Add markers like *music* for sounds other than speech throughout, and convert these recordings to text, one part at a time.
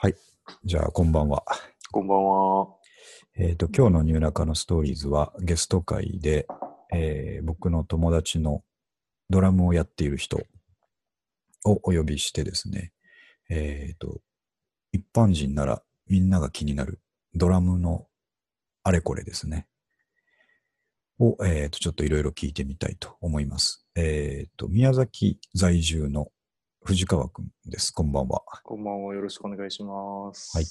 はい。じゃあ、こんばんは。こんばんは。えっ、と、今日のニューナカのストーリーズはゲスト会で、えー僕の友達のドラムをやっている人をお呼びしてですね、えっ、と、一般人ならみんなが気になるドラムのあれこれですね。を、えっ、と、ちょっといろいろ聞いてみたいと思います。えっ、と、宮崎在住の藤川くんです。こんばんは。こんばんは。よろしくお願いします。はい。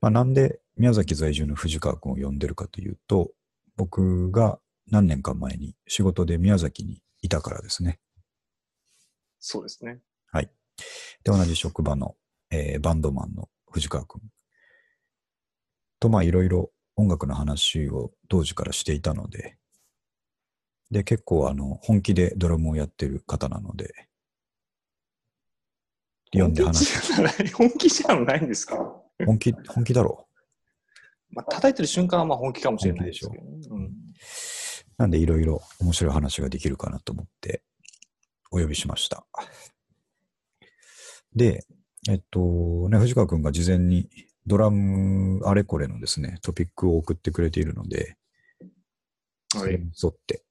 まあ、なんで宮崎在住の藤川君を呼んでるかというと、僕が何年か前に仕事で宮崎にいたからですね。そうですね。はい。で、同じ職場の、えーバンドマンの藤川君と、まあ、いろいろ音楽の話を当時からしていたので、で、結構、あの、本気でドラムをやってる方なので、呼んで話す。本気じゃないんですか？本気、本気だろまあ、叩いてる瞬間はまあ本気かもしれないですけどね。うん、なんでいろいろ面白い話ができるかなと思ってお呼びしました。で、えっと、ね、藤川くんが事前にドラムあれこれのですね、トピックを送ってくれているので、そはい。れに沿って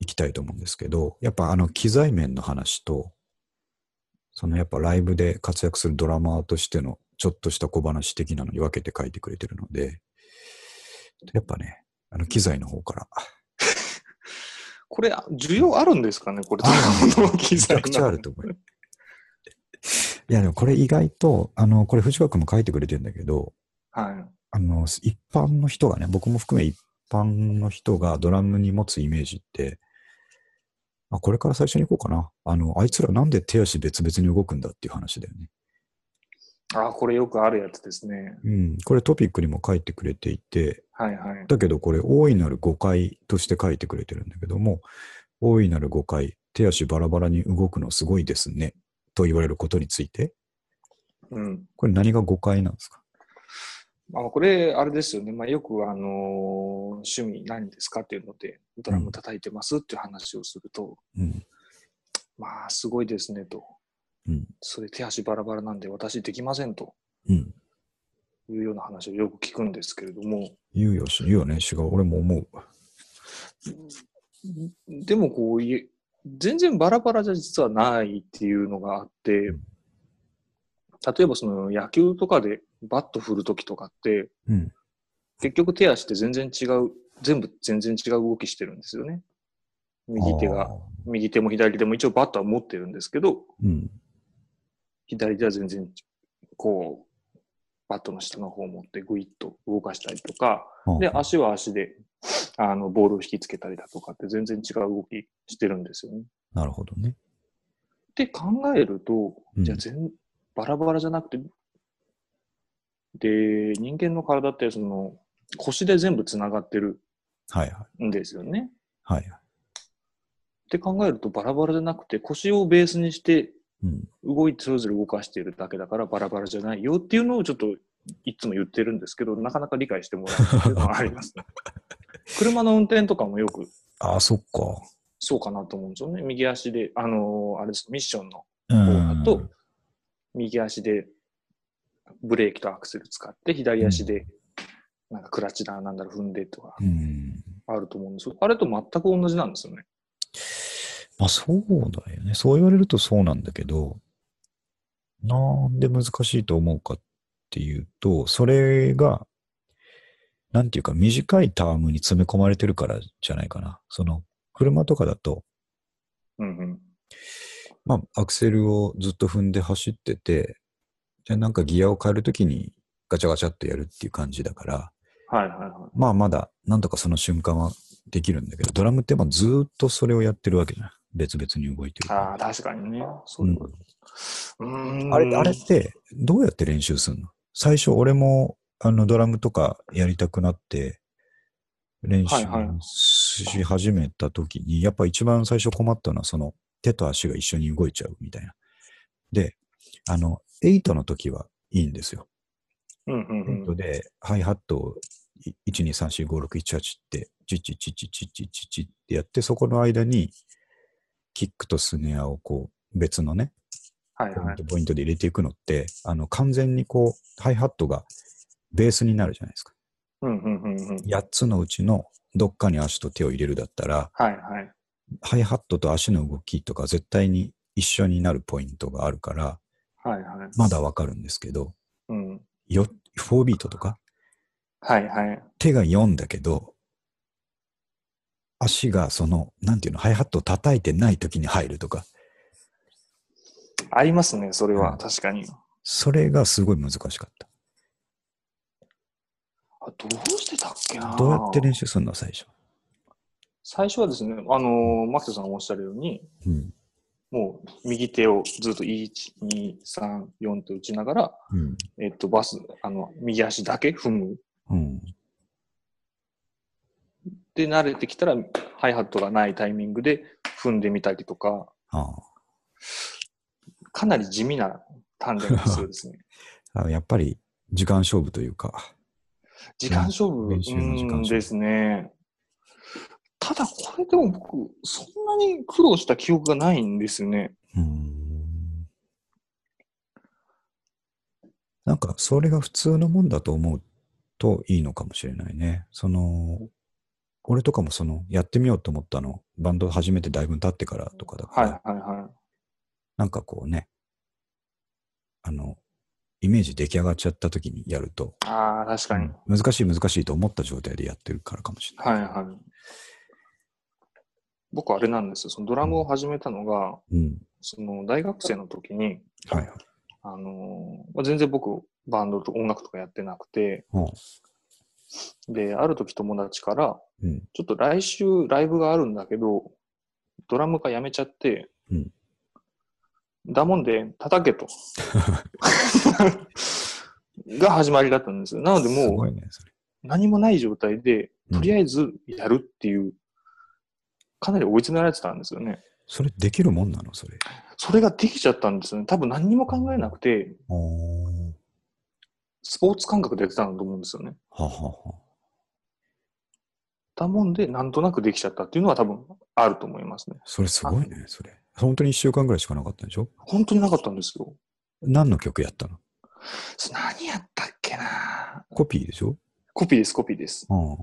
いきたいと思うんですけど、やっぱあの機材面の話と、そのやっぱライブで活躍するドラマーとしてのちょっとした小話的なのに分けて書いてくれてるので、やっぱね、あの機材の方から *laughs* これ、需要あるんですかね？これ、あドラムの機材めちゃくちゃあると思うよ。いや、でもこれ意外と、あの、これ藤川君も書いてくれてるんだけど、はい。あの、一般の人がね、僕も含め一般の人がドラムに持つイメージって、あ、これから最初に行こうかな。あの、あいつらなんで手足別々に動くんだっていう話だよね。あ、これよくあるやつですね。うん。これトピックにも書いてくれていて、はいはい。だけどこれ大いなる誤解として書いてくれてるんだけども、大いなる誤解、手足バラバラに動くのすごいですね、と言われることについて、うん。これ何が誤解なんですか？まあ、これ、あれですよね。まあ、よく、あのー趣味何ですかっていうので、ドラム叩いてますっていう話をすると、うん。まあ、すごいですねと。うん。それ手足バラバラなんで私できませんとうん。いうような話をよく聞くんですけれども、言うよし、言うよね。違う。俺も思う。でもこう全然バラバラじゃ実はないっていうのがあって、例えばその野球とかでバット振るときとかって、うん。結局手足って全然違う、全部全然違う動きしてるんですよね。右手あがー、右手も左手も一応バットは持ってるんですけど、うん。左手は全然こう、バットの下の方を持ってグイッと動かしたりとか、で、あ足は足で、あの、ボールを引きつけたりだとかって全然違う動きしてるんですよね。なるほどね。って考えると、うんじゃあ全、バラバラじゃなくて、で、人間の体ってその、腰で全部つながってる。んですよね。はいはい。って考えるとバラバラじゃなくて腰をベースにしてうん。動いてそれぞれ動かしているだけだからバラバラじゃないよっていうのをちょっといつも言ってるんですけど、なかなか理解してもらえないっていうのはあります、ね。*laughs* 車の運転とかもよくああ、そっか。そうかなと思うんですよね。右足で、あのーあれです、ミッションのう方ん。だと、右足でブレーキとアクセル使って、左足でなんかクラッチだなんだろ踏んでとかうん。あると思うんですよ。あれと全く同じなんですよね。まあそうだよね。そう言われるとそうなんだけど、なんで難しいと思うかっていうと、それが、なんていうか短いタームに詰め込まれてるからじゃないかな。その、車とかだと、うんうん。まあ、アクセルをずっと踏んで走ってて、じゃあなんかギアを変えるときにガチャガチャっとやるっていう感じだから、はいはいはまあまだなんとかその瞬間はできるんだけど、ドラムってまあずーっとそれをやってるわけじゃん。別々に動いてるい。から。ああ、確かにね。そういうこと。うーん。あれ、あれってどうやって練習するの？最初俺もあのドラムとかやりたくなって練習はいはいし始めた時に、やっぱ一番最初困ったのはその手と足が一緒に動いちゃうみたいな。で、あの、8の時はいいんですよ。うんうんうん、で、ハイハットを1234567ってチッチチッチチッチチッチってやってそこの間にキックとスネアをこう別のね、はいはい、ポイントで入れていくのってあの完全にこうハイハットがベースになるじゃないですか。うんうんうんうん、8つのうちのどっかに足と手を入れるだったら、はいはい、ハイハットと足の動きとか絶対に一緒になるポイントがあるから、はいはい。まだわかるんですけど、うん。よ4ビートとか、はいはい。手が4だけど、足がその、なんていうの、ハイハットを叩いてない時に入るとか、ありますね、それは。うん確かに。それがすごい難しかった。あどうしてたっけなどうやって練習するの最初。最初はですね、あのー、マキトさんおっしゃるように、うん。もう右手をずっと1、2、3、4と打ちながら、うん。えっと、バス、あの、右足だけ踏む。うん。で、慣れてきたら、ハイハットがないタイミングで踏んでみたりとか、あかなり地味な鍛錬が必要ですね。*laughs* あやっぱり時間勝負というか、時間勝負時間勝負うんですね。ただ、これでも僕、そんなに苦労した記憶がないんですよね。うーん。なんか、それが普通のもんだと思うといいのかもしれないね。その、俺とかもその、やってみようと思ったの、バンド始めてだいぶ経ってからとかだかはいら、はいはい。なんかこうね、あの、イメージ出来上がっちゃった時にやると、ああ、確かに。難しい難しいと思った状態でやってるからかもしれない。はいはい。僕あれなんですよ。そのドラムを始めたのが、うん。その大学生の時に、はいはい。あのーまあ、全然僕バンドと音楽とかやってなくて、うんで、ある時友達から、うん。ちょっと来週ライブがあるんだけど、ドラムがやめちゃって、うんだもんで叩けと。*laughs* が始まりだったんですよ。なのですもう。何もない状態で、うんとりあえずやるっていう、かなり追い詰められてたんですよね。それできるもんなの？それ。それができちゃったんですよね。多分何にも考えなくて。スポーツ感覚でやってたんだと思うんですよね。ははは。だもんで、なんとなくできちゃったっていうのは多分あると思いますね。それすごいね、それ。本当に一週間ぐらいしかなかったんでしょ？本当になかったんですよ。何の曲やったの？そ何やったっけなコピーでしょ？コピーです、コピーです。うん。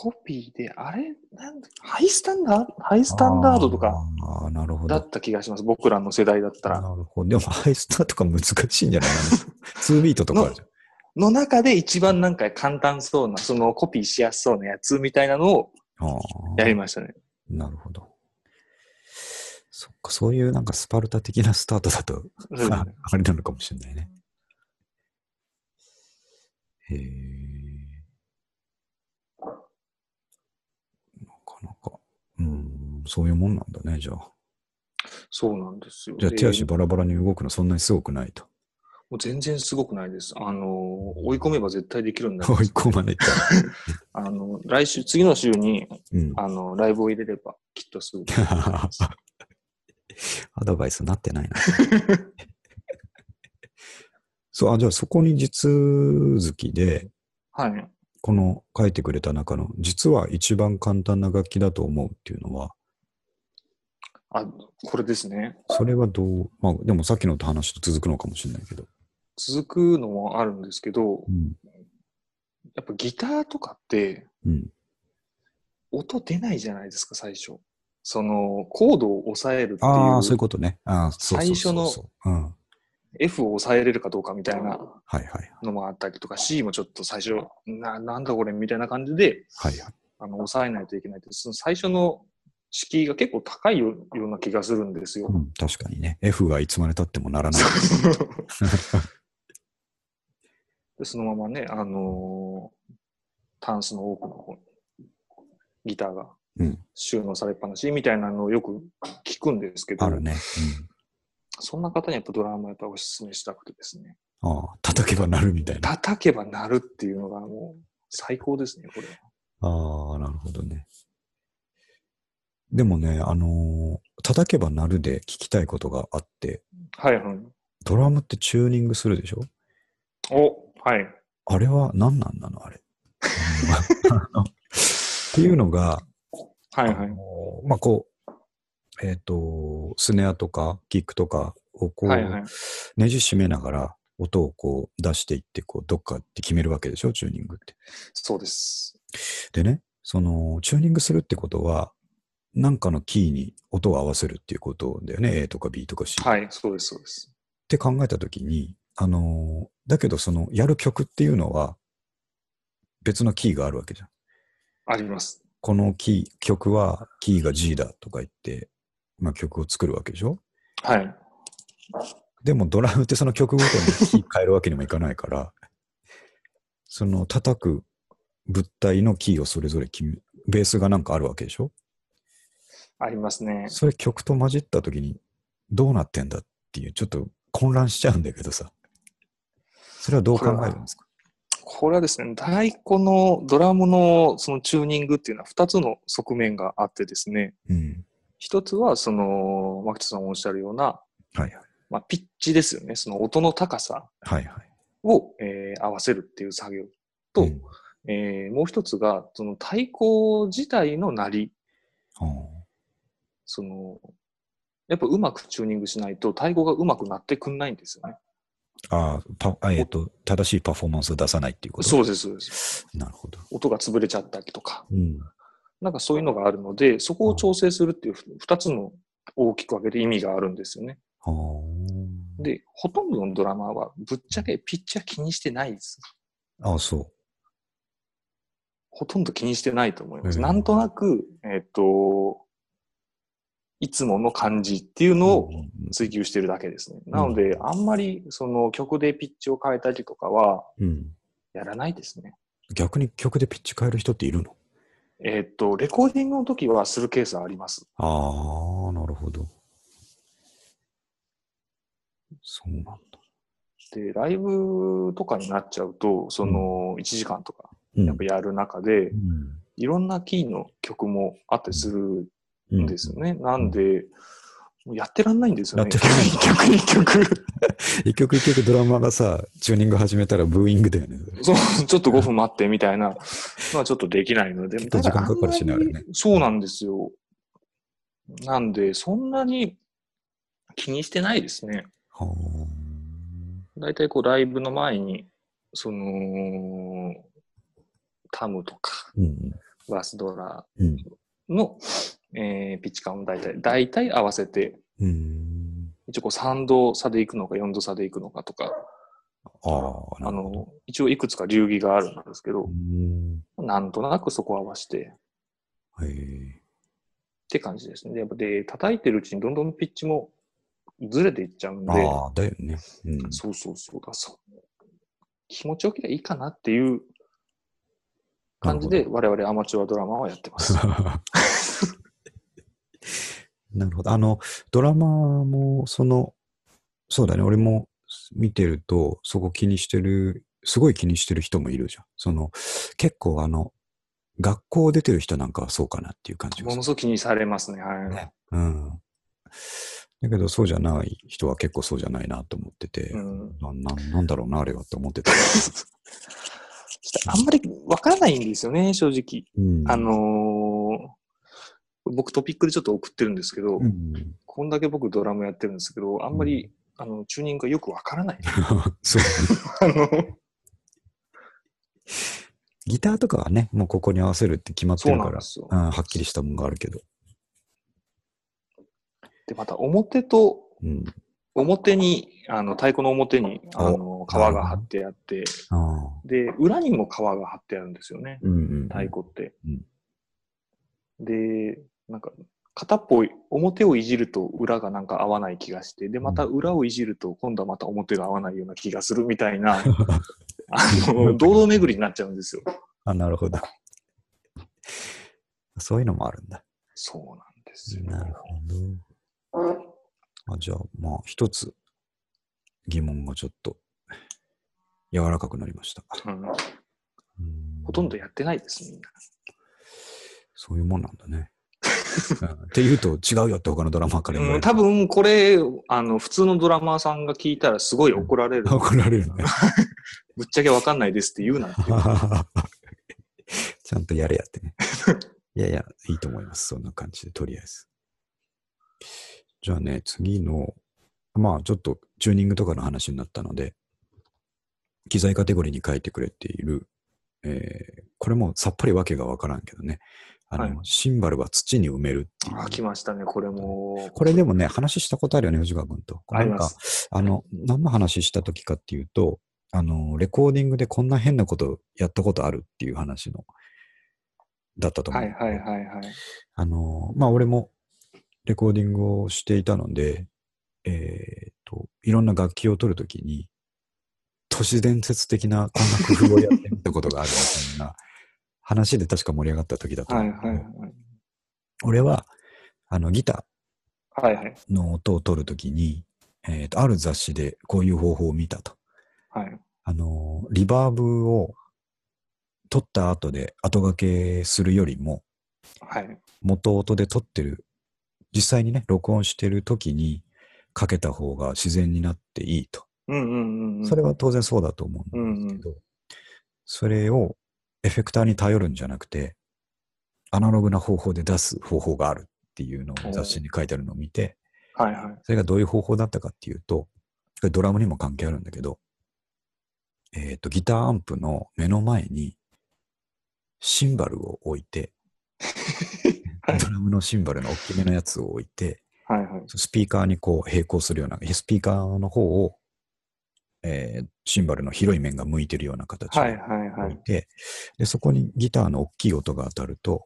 コピーで、あれ？なんだハイスタンダード？ハイスタンダードとかああ、なるほど。だった気がします。僕らの世代だったら。なるほど。でも、ハイスターとか難しいんじゃないの ?2 ビートとかあるじゃん。の中で一番なんか簡単そうな、そのコピーしやすそうなやつみたいなのをやりましたね。なるほど。そっか、そういうなんかスパルタ的なスタートだと、*laughs* あれなのかもしれないね。へえ。なか。うん、そういうもんなんだね、じゃあ。そうなんですよ。じゃあで手足バラバラに動くのそんなにすごくないと。もう全然すごくないです。あの、追い込めば絶対できるんだ追い込まれた。*laughs* あの、来週、次の週に、うん。あの、ライブを入れれば、きっとすぐ。*laughs* アドバイスなってないな。*laughs* そう、あ、じゃあそこに実続きで、はい。この書いてくれた中の、実は一番簡単な楽器だと思うっていうのは、あ、これですね。それはどう、まあでもさっきの話と続くのかもしれないけど。続くのもあるんですけどう、ん。やっぱギターとかって、うん。音出ないじゃないですか、最初。その、コードを抑えるってああ、そういういう、ことね。ああ、そうそうそうそう最初うん。はい F を抑えれるかどうかみたいなはいはい。のもあったりとか、C もちょっと最初、な、なんだこれみたいな感じで、はいはい。あの、抑えないといけないって、その最初の敷居が結構高いよような気がするんですよう。ん、確かにね。F がいつまで経ってもならない。*laughs* でそのままね、あのータンスの奥の方にギターがうん。収納されっぱなしみたいなのをよく聞くんですけど、あるね。そんな方にやっぱドラムはやっぱお勧めしたくてですね、うん。ああ、叩けばなるみたいな。叩けば鳴るっていうのがもう最高ですね、これは。ああ、なるほどね。でもね、あのー叩けばなるで聞きたいことがあって、はいはい。ドラムってチューニングするでしょ？お、はい。あれは何なんなの？あれ。*laughs* *laughs* っていうのが、はいはい。あのまあこう、えっ、と、スネアとかキックとかをこう、はいはい。ねじ締めながら音をこう出していって、こう、どっかって決めるわけでしょ、チューニングって。そうです。でね、その、チューニングするってことは、なんかのキーに音を合わせるっていうことだよね？A とか B とか C。っはい、そうです、そうです。て考えたときに、あのーだけどその、やる曲っていうのは、別のキーがあるわけじゃん。あります。このキー、曲はキーが G だとか言って、まあ曲を作るわけでしょ？はい。でもドラムってその曲ごとにキー変えるわけにもいかないから、*laughs* その叩く物体のキーをそれぞれ決め、ベースがなんかあるわけでしょ？ありますね。それ曲と混じった時にどうなってんだっていう、ちょっと混乱しちゃうんだけどさ。それはどう考えるんですか？これはですね、太鼓のドラムのそのチューニングっていうのは2つの側面があってですね、うん。一つはその、牧田さんおっしゃるような、はいはい。まあ、ピッチですよね。その音の高さはいはい。を、えー合わせるっていう作業と、うんえーもう一つが、その太鼓自体の鳴り、その、やっぱうまくチューニングしないと太鼓がうまくなってくんないんですよね。ああえっ、と、正しいパフォーマンスを出さないっていうこと？そうです、そうです。なるほど。音が潰れちゃったりとか、うん。なんかそういうのがあるので、そこを調整するっていうふ二つの大きく分けて意味があるんですよね。で、ほとんどのドラマーはぶっちゃけピッチは気にしてないです。あー、そほとんど気にしてないと思います。うんなんとなく、えっ、と、いつもの感じっていうう。のをうんうんうん追求してるだけですね。なので、あんまりその曲でピッチを変えたりとかはうん。やらないですね。逆に曲でピッチ変える人っているの？えっ、と、レコーディングの時はするケースはあります。ああ、なるほど。そうなんだ。で、ライブとかになっちゃうと、その1時間とかうんやっぱやる中で、うんいろんなキーの曲もあったりするうんんですよね。なんで、もうやってらんないんですよね。やってらんない一曲一曲。*laughs* 一曲一曲ドラマーがさ、チューニング始めたらブーイングだよね。そう、ちょっと5分待ってみたいなのはちょっとできないので。結構時間かかるしねあれねそうなんですよ。なんで、そんなに気にしてないですね。はだいたいこうライブの前に、その、タムとか、あ。うん。バースドラうん。の、えーピッチ感を大体、大体合わせて、うん。一応こう3度差でいくのか4度差でいくのかとか、あ。の、一応いくつか流儀があるんですけどう、ん。なんとなくそこを合わせて。って感じですね。で、叩いてるうちにどんどんピッチもずれていっちゃうんで、ああ、だよね。うん。そうそうそうだ、そう。気持ちよければいいかなっていう感じで、我々アマチュアドラマーはやってます。*laughs* なるほど。あの、ドラマーも、その、そうだね、俺も見てると、そこ気にしてる、すごい気にしてる人もいるじゃん。その、結構あの、学校出てる人なんかはそうかなっていう感じがする。ものすごく気にされますね。はい。ねうん。だけど、そうじゃない人は結構そうじゃないなと思ってて、うんなななんだろうな、あれはって思ってた。*laughs* あんまりわからないんですよね、正直。うん、あのー僕トピックでちょっと送ってるんですけど、うん、こんだけ僕ドラムやってるんですけど、あんまり、あの、チューニングがよくわからない。*laughs* そう。*laughs* あの、ギターとかはね、もうここに合わせるって決まってるから、う。ん、はっきりしたもんがあるけど。で、また表と、うん。表に、あの、太鼓の表に、あの、お皮が貼ってあって。で、裏にも皮が貼ってあるんですよね。うんうん。太鼓って。うんで、なんか、片っぽ、表をいじると裏がなんか合わない気がして、で、また裏をいじると今度はまた表が合わないような気がするみたいな、*laughs* あの、堂々巡りになっちゃうんですよ。あ、なるほど。そういうのもあるんだ。そうなんですよ。なるほど。あじゃあ、まあ、一つ疑問がちょっと柔らかくなりました。うんうんほとんどやってないです、みんな。そういうもんなんだね。うんって言うと違うよって他のドラマーから言わうん、れる。多分これ、あの、普通のドラマーさんが聞いたらすごい怒られる。*laughs* 怒られるね。*laughs* ぶっちゃけわかんないですって言うなって。*laughs* ちゃんとやれやってね。いやいや、いいと思います。そんな感じで、とりあえず。じゃあね、次の、まあちょっとチューニングとかの話になったので、機材カテゴリーに書いてくれている、えーこれもさっぱりわけがわからんけどね、あの、はいシンバルは土に埋めるっていう。あ、来ましたね、これも。これでもね、話したことあるよね、藤川君と。ありまなんか、す。あの、何の話した時かっていうと、あの、レコーディングでこんな変なことやったことあるっていう話の、だったと思う。はいはいはいはい。あの、まあ、俺もレコーディングをしていたので、えっ、と、いろんな楽器を取るときに、都市伝説的なこんな工夫をやってみたことがあるみたいな話で確か盛り上がった時だとはい思うけど。はいはい。俺は、あの、ギタはいはい。ーの音を取るときに、えっ、と、ある雑誌でこういう方法を見たと。はい。あの、リバーブを取った後で後掛けするよりも、はい。元音で撮ってる、実際にね、録音してる時にかけた方が自然になっていいと。うんうんうんうん。それは当然そうだと思うんですけど、それをエフェクターに頼るんじゃなくて、アナログな方法で出す方法があるっていうのを雑誌に書いてあるのを見て、はいはい。それがどういう方法だったかっていうと、ドラムにも関係あるんだけど、えっ、と、ギターアンプの目の前にシンバルを置いて、*laughs* はいドラムのシンバルの大きめのやつを置いて、はいはい。スピーカーにこう並行するような、スピーカーの方を、えーシンバルの広い面が向いてるような形ではいはいで、そこにギターの大きい音が当たると、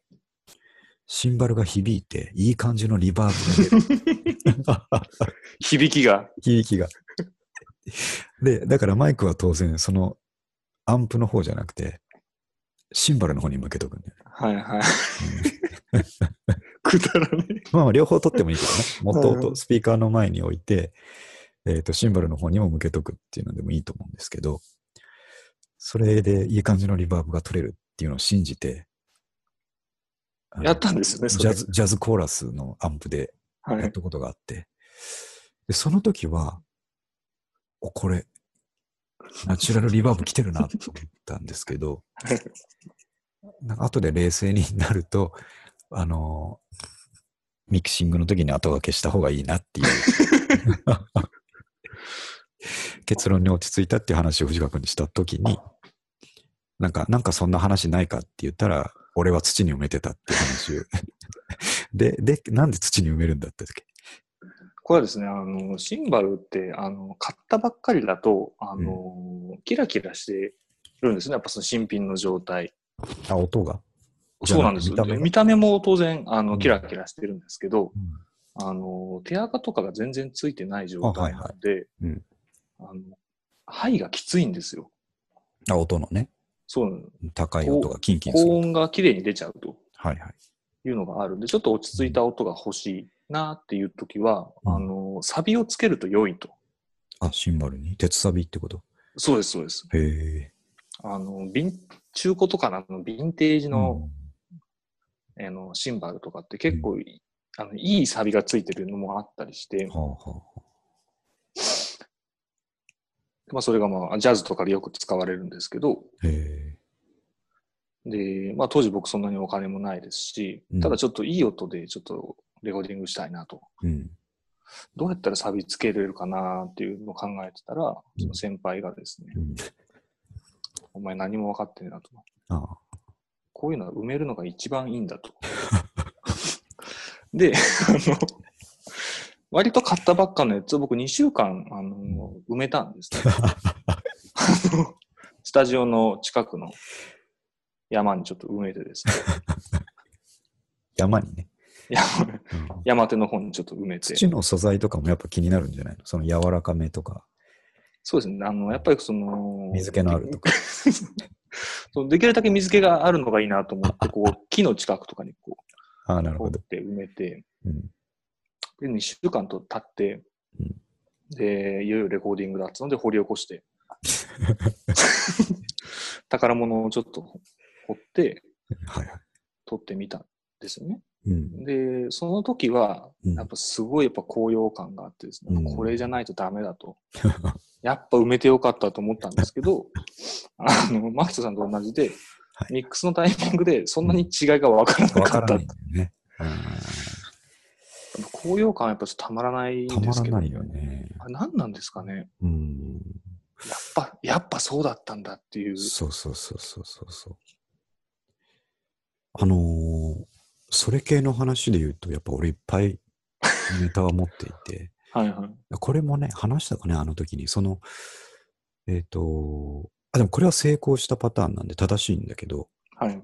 シンバルが響いて、いい感じのリバーブが出る。*laughs* 響きが。響きが。で、だからマイクは当然、そのアンプの方じゃなくて、シンバルの方に向けとくんだよね。はいはい。うん *laughs* くだらねえ。まあ、両方取ってもいいけどね。元うん々スピーカーの前に置いて、えっ、と、シンバルの方にも向けとくっていうのでもいいと思うんですけど、それでいい感じのリバーブが取れるっていうのを信じて、やったんですよね。ジャズ、ジャズコーラスのアンプではい。やったことがあって、で、その時は、お、これ、ナチュラルリバーブ来てるなと思ったんですけど、なんか後で冷静になると、あの、ミキシングの時に後掛けした方がいいなっていう *laughs* 結論に落ち着いたっていう話を藤川君にした時に、なんか、なんかそんな話ないかって言ったら、俺は土に埋めてたっていう話を。*laughs* で、で、なんで土に埋めるんだったっけ？これはですね、あの、シンバルって、あの、買ったばっかりだと、あの、キラキラしてるんですね。やっぱその新品の状態。あ、音が？そうなんです見た見た目も当然、あの、うん。キラキラしてるんですけど、うん。あの、手垢とかが全然ついてない状あはいは態ないので、うんあの、肺がきついんですよ。あ、音のね、そうなの高い音がキンキンする高。音が綺麗に出ちゃうとはいはい。いうのがあるんで、ちょっと落ち着いた音が欲しいなっていう時は、うんあの、サビをつけると良いと。あ、シンバルに？鉄サビってこと？そうです、そうです。へえ。あの、ビン中古とかのヴィンテージの,、うんあのシンバルとかって結構い、あのいいサビがついてるのもあったりして、はあはあ。まあ、それがまあジャズとかでよく使われるんですけど。で、まあ、当時僕そんなにお金もないですしうん、ただちょっといい音でちょっとレコーディングしたいなと。うん。どうやったらサビつけれるかなっていうのを考えてたら、その先輩がですね、うん。お前何も分かってねえなと。ああ。こういうのは埋めるのが一番いいんだと。*laughs* で、あの、割と買ったばっかのやつを僕2週間、あの、埋めたんですね。スタジオの近くの山にちょっと埋めてですね。*laughs* 山にね。山手の方にちょっと埋めて。土の素材とかもやっぱ気になるんじゃないの？その柔らかめとか、そうですね。あの、やっぱりその、水気のあるとか。*laughs* そうできるだけ水気があるのがいいなと思って、こう、木の近くとかにこああ、なるう、ほど。掘って埋めて、うん。で、2週間と経って、うんで、いよいよレコーディングだったので掘り起こして、*laughs* 宝物をちょっと掘って、はいはい。撮ってみたんですよね。うん。で、その時は、うんやっぱすごいやっぱ高揚感があってですね、うんこれじゃないとダメだと。*laughs* やっぱ埋めてよかったと思ったんですけど、*laughs* あの、マキトさんと同じで、はいミックスのタイミングでそんなに違いが分からなかった。わからないん。うん高揚感はやっぱたまらないたですけど、まらないよね。あ何なんですかね。うん。やっぱ、やっぱそうだったんだっていう。そうそうそうそうそうそう。あのーそれ系の話で言うと、やっぱ俺いっぱいネタは持っていて、*laughs* はいはい。これもね、話したかね、あの時に、その、えっ、と、あ、でもこれは成功したパターンなんで正しいんだけど、はい。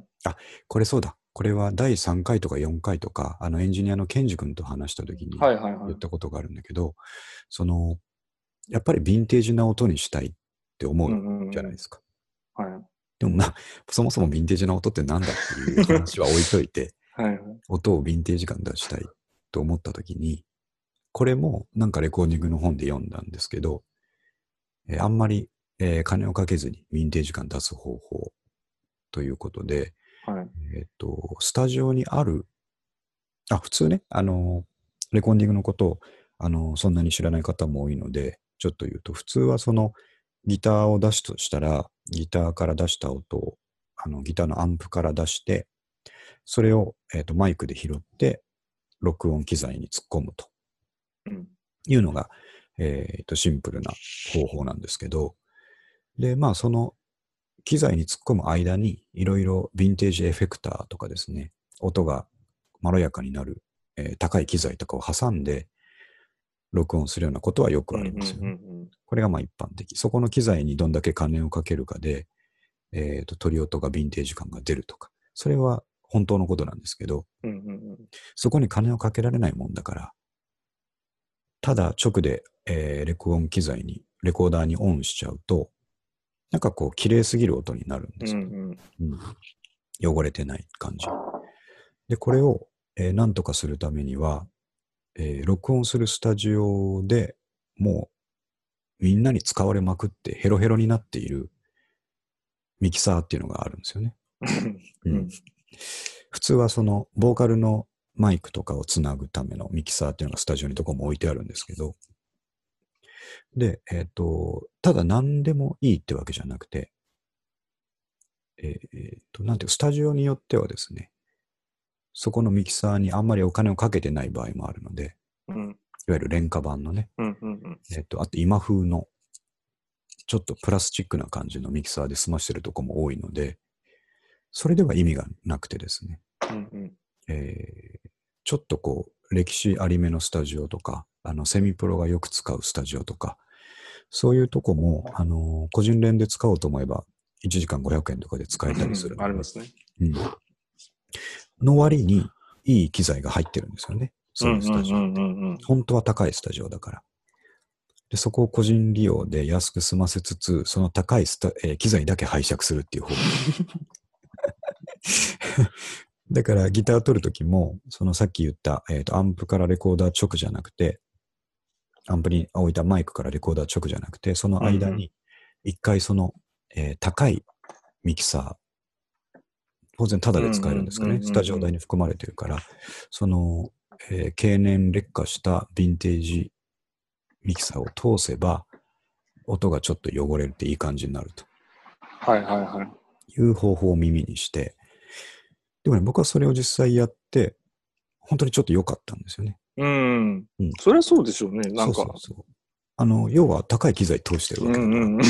これそうだ。これは第3回とか4回とか、あのエンジニアのケンジ君と話した時に言っ。たことがあるんだけど、その、やっぱりヴィンテージな音にしたいって思うじゃないですか。はい。でもな、そもそもヴィンテージな音ってなんだっていう話は置いといて、*laughs* はいはい。音をヴィンテージ感出したいと思った時に、これもなんかレコーディングの本で読んだんですけど、えーあんまり、えー金をかけずにヴィンテージ感出す方法ということで、はい。えっ、と、スタジオにある、あ、普通ね、あの、レコーディングのことを、あの、そんなに知らない方も多いので、ちょっと言うと、普通はその、ギターを出すとしたら、ギターから出した音を、あの、ギターのアンプから出して、それを、えっ、と、マイクで拾って、録音機材に突っ込むとうん。いうのが、えっ、と、シンプルな方法なんですけど、で、まあ、その機材に突っ込む間に、いろいろヴィンテージエフェクターとかですね、音がまろやかになる、えー高い機材とかを挟んで、録音するようなことはよくありますよね。うんうんうんこれがまあ一般的。そこの機材にどんだけ金をかけるかで、えっ、と、鳥音がヴィンテージ感が出るとか、それは本当のことなんですけど、うんうんうんそこに金をかけられないもんだから、ただ直で、えーレコ音機材に、レコーダーにオンしちゃうと、なんかこう、綺麗すぎる音になるんですよ、うんうん。うん。汚れてない感じ。で、これを、えーなんとかするためには、えー録音するスタジオでもうみんなに使われまくってヘロヘロになっているミキサーっていうのがあるんですよね。うん。うん。普通はそのボーカルのマイクとかをつなぐためのミキサーっていうのがスタジオにどこも置いてあるんですけど、で、えっ、と、ただ何でもいいってわけじゃなくて、えーえーと、なんていうか、スタジオによってはですね、そこのミキサーにあんまりお金をかけてない場合もあるので、うん。いわゆる廉価版のね、うんうんうん。えっ、と、あと今風の、ちょっとプラスチックな感じのミキサーで済ましてるとこも多いので、それでは意味がなくてですね、うんうん。えーちょっとこう、歴史ありめのスタジオとか、あの、セミプロがよく使うスタジオとか、そういうとこも、あのー個人連で使おうと思えば、1時間500円とかで使えたりするありますね。うん。の割に、いい機材が入ってるんですよね。そういうスタジオ。本当は高いスタジオだから。で、そこを個人利用で安く済ませつつ、その高いスタ、えー機材だけ拝借するっていう方法。*laughs* だからギター取るときも、そのさっき言った、えーと、アンプからレコーダー直じゃなくて、アンプに置いたマイクからレコーダー直じゃなくて、その間に一回その、えー高いミキサー、当然タダで使えるんですかね。スタジオ代に含まれてるから、その、えー経年劣化したヴィンテージミキサーを通せば、音がちょっと汚れていい感じになるとはいはいはい。いう方法を耳にして、でもね、僕はそれを実際やって、本当にちょっと良かったんですよね。うん。うんそりゃそうでしょうね。なんか。そうそうそう。あの、要は高い機材通してるうわけだから。んうんうん。*laughs*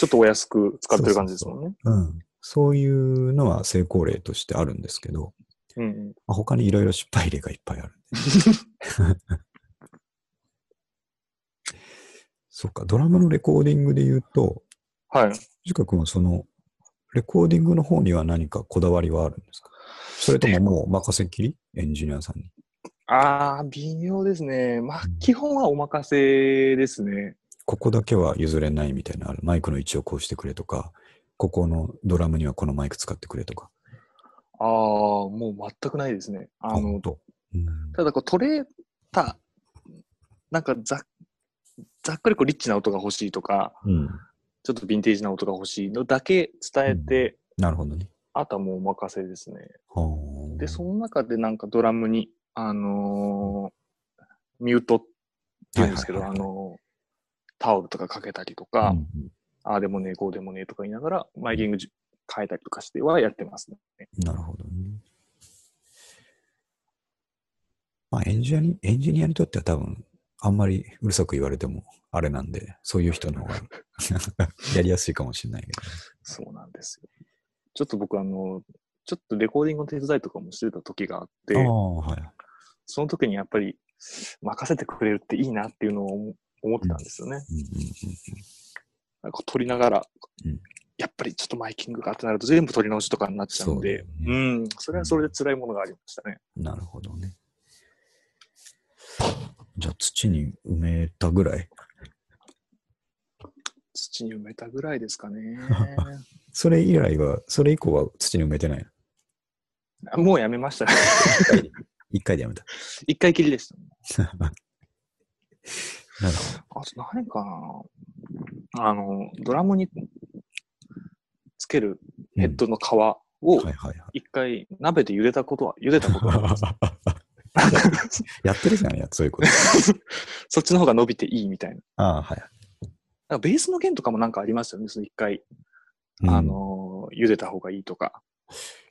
ちょっとお安く使ってる感じですもんね。うん。そういうのは成功例としてあるんですけど、うんうん。まあ、他にいろいろ失敗例がいっぱいあるんで。*laughs* *laughs* そっか、ドラムのレコーディングで言うと、はい。ジカ君はその、レコーディングの方には何かこだわりはあるんですか？それとももう任せっきり？エンジニアさんに？ああ、微妙ですね。まあうん、基本はお任せですね。ここだけは譲れないみたいなのある。マイクの位置をこうしてくれとか、ここのドラムにはこのマイク使ってくれとか。ああ、もう全くないですね。あの、うんただこう取れた、なんかざざっくりこうリッチな音が欲しいとか、うん。ちょっとヴィンテージな音が欲しいのだけ伝えて、なるほどね。あとはもうお任せですね。はあで、その中でなんかドラムに、あのーミュートっていうんですけど、あのータオルとかかけたりとうか、んうんああでもねえ、こうでもねえとか言いながら、マイキングじ変えたりとかしてはやってますね。なるほどね。まあエンジニアに、エンジニアにとっては多分、あんまりうるさく言われてもあれなんで、そういう人の方が *laughs* やりやすいかもしれないけど。そうなんですよ。ちょっと僕、あの、ちょっとレコーディングの手伝いとかもしてた時があって、はい。その時にやっぱり任せてくれるっていいなっていうのを思思ってたんですよね。なんか撮りながら、うんやっぱりちょっとマイキングがってなると全部撮り直しとかになっちゃうんで、そうだようん、それはそれで辛いものがありましたね。うん。なるほどね。じゃあ土に埋めたぐらい土に埋めたぐらいですかね。*laughs* それ以来は、それ以降は土に埋めてないの？あもうやめましたね。一回でやめた？一回きりでした、ね。*laughs* なるほあと何かな？あの、ドラムにつけるど。ヘッドの皮を。一回鍋で茹でたことは、茹でたことはあります *laughs* やってるじゃん、やそういうこと。そっちの方が伸びていいみたいな。ああ、はい。なんかベースの弦とかもなんかありますよね。その一回、うんあの、茹でた方がいいとか。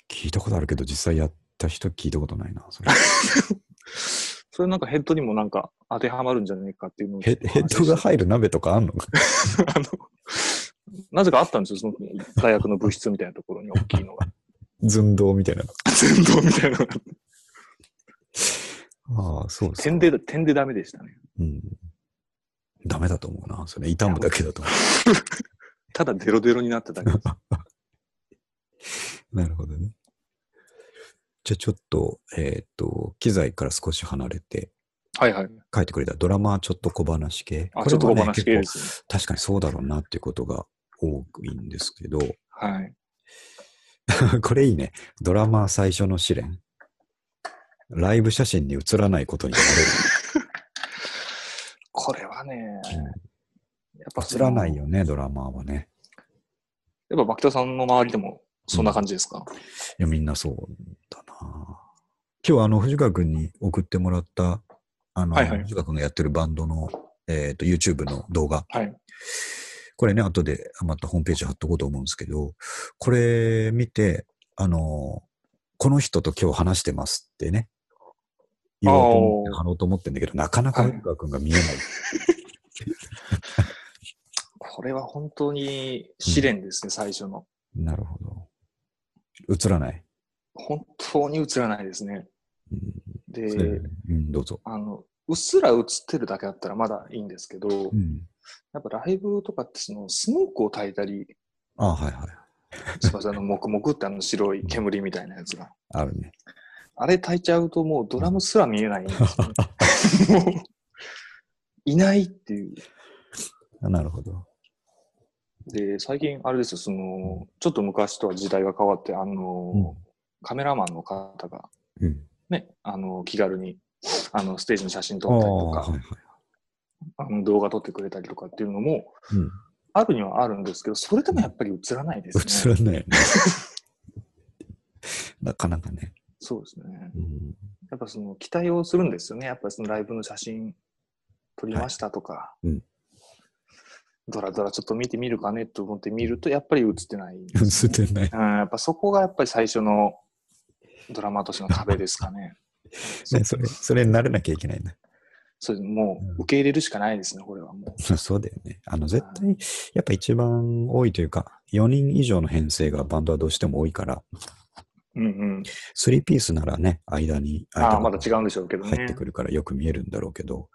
聞いたことあるけど、実際やった人聞いたことないな。それ *laughs* それなんかヘッドにもなんか当てはまるんじゃないかっていうのをヘヘッドが入る鍋とかあんの *laughs* あの、なぜかあったんですよ。その大学の部室みたいなところに大きいのが。寸胴みたいな全道みたいな。ああ、そうですか点で、点でダメでしたね。うん。ダメだと思うな。それ、傷むだけだと思ただデロデロになってただけです。う。*laughs* なるほどね。じゃあちょっと、えっ、と、機材から少し離れて、はいはい。書いてくれたドラマはちょっと小話系。あ、ねちょっとお話系ですね。確かにそうだろうなっていうことが多いんですけど、はい。*laughs* これいいね。ドラマ最初の試練。ライブ写真に写らないことになこれは *laughs* ね。やっぱ映らないよね、ドラマはね。やっぱ、牧田さんの周りでもそんな感じですか、いや、みんなそうだな。今日、あの、藤川君に送ってもらった、あの、はいはい藤川君がやってるバンドの、えっ、と、YouTube の動画。はい。これね、後でまたホームページ貼っとこうと思うんですけど、これ見て、あの、この人と今日話してますってね、言おうと思って貼ろうと思ってんだけど、なかなかはい藤川君が見えない。*laughs* これは本当に試練ですね、最初の。なるほど。映らない。本当に映らないですね。うんで、うん、どうぞ。あの、うっすら映ってるだけだったらまだいいんですけど、うん。やっぱライブとかってそのスモークを焚いたりあはいはい。します。あの、*laughs* 黙々ってあの白い煙みたいなやつが。あるね。あれ焚いちゃうともうドラムすら見えないんですよ、ね。*laughs* もう、いないっていう。あなるほど。で、最近あれですよ、その、ちょっと昔とは時代が変わって、あの、うんカメラマンの方がうん。ね、あの、気軽に、あの、ステージの写真あ撮ったりとか、はいはい。あの動画撮ってくれたりとかっていうのも、うん。あるにはあるんですけど、それでもやっぱり映らないですね。映らない。*laughs* なかなかね。そうですね。うん。やっぱその期待をするんですよね。やっぱそのライブの写真撮りましたとか、いうんドラドラちょっと見てみるかねと思って見ると、やっぱり映ってないんで映ってない。うん。やっぱそこがやっぱり最初のドラマとしての壁ですかね。*laughs* ね、それ、それに慣れなきゃいけないんだ。それもう受け入れるしかないですね、これはもう。*laughs* そうだよね。あの、絶対、やっぱ一番多いというか、4人以上の編成がバンドはどうしても多いから、うんうん。3ピースならね、間に、間がまだ違うんでしょうけどね。入ってくるからよく見えるんだろうけど、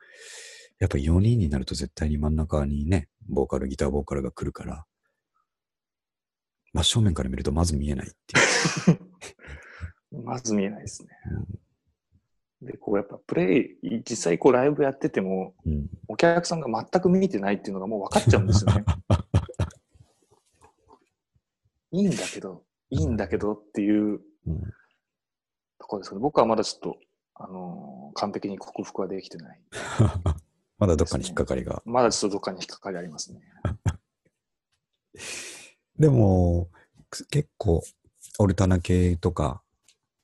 やっぱ4人になると絶対に真ん中にね、ボーカル、ギターボーカルが来るから、真正面から見るとまず見えないっていう。*laughs* まず見えないですね。で、こうやっぱプレイ、実際こうライブやってても、うん。お客さんが全く見てないっていうのがもう分かっちゃうんですよね。*laughs* いいんだけど、いいんだけどっていううんところですけど、僕はまだちょっと、あのー完璧に克服はできてない。*laughs* まだどっかに引っかかりが。まだちょっとどっかに引っかかりありますね。*laughs* でも、く結構、オルタナ系とか、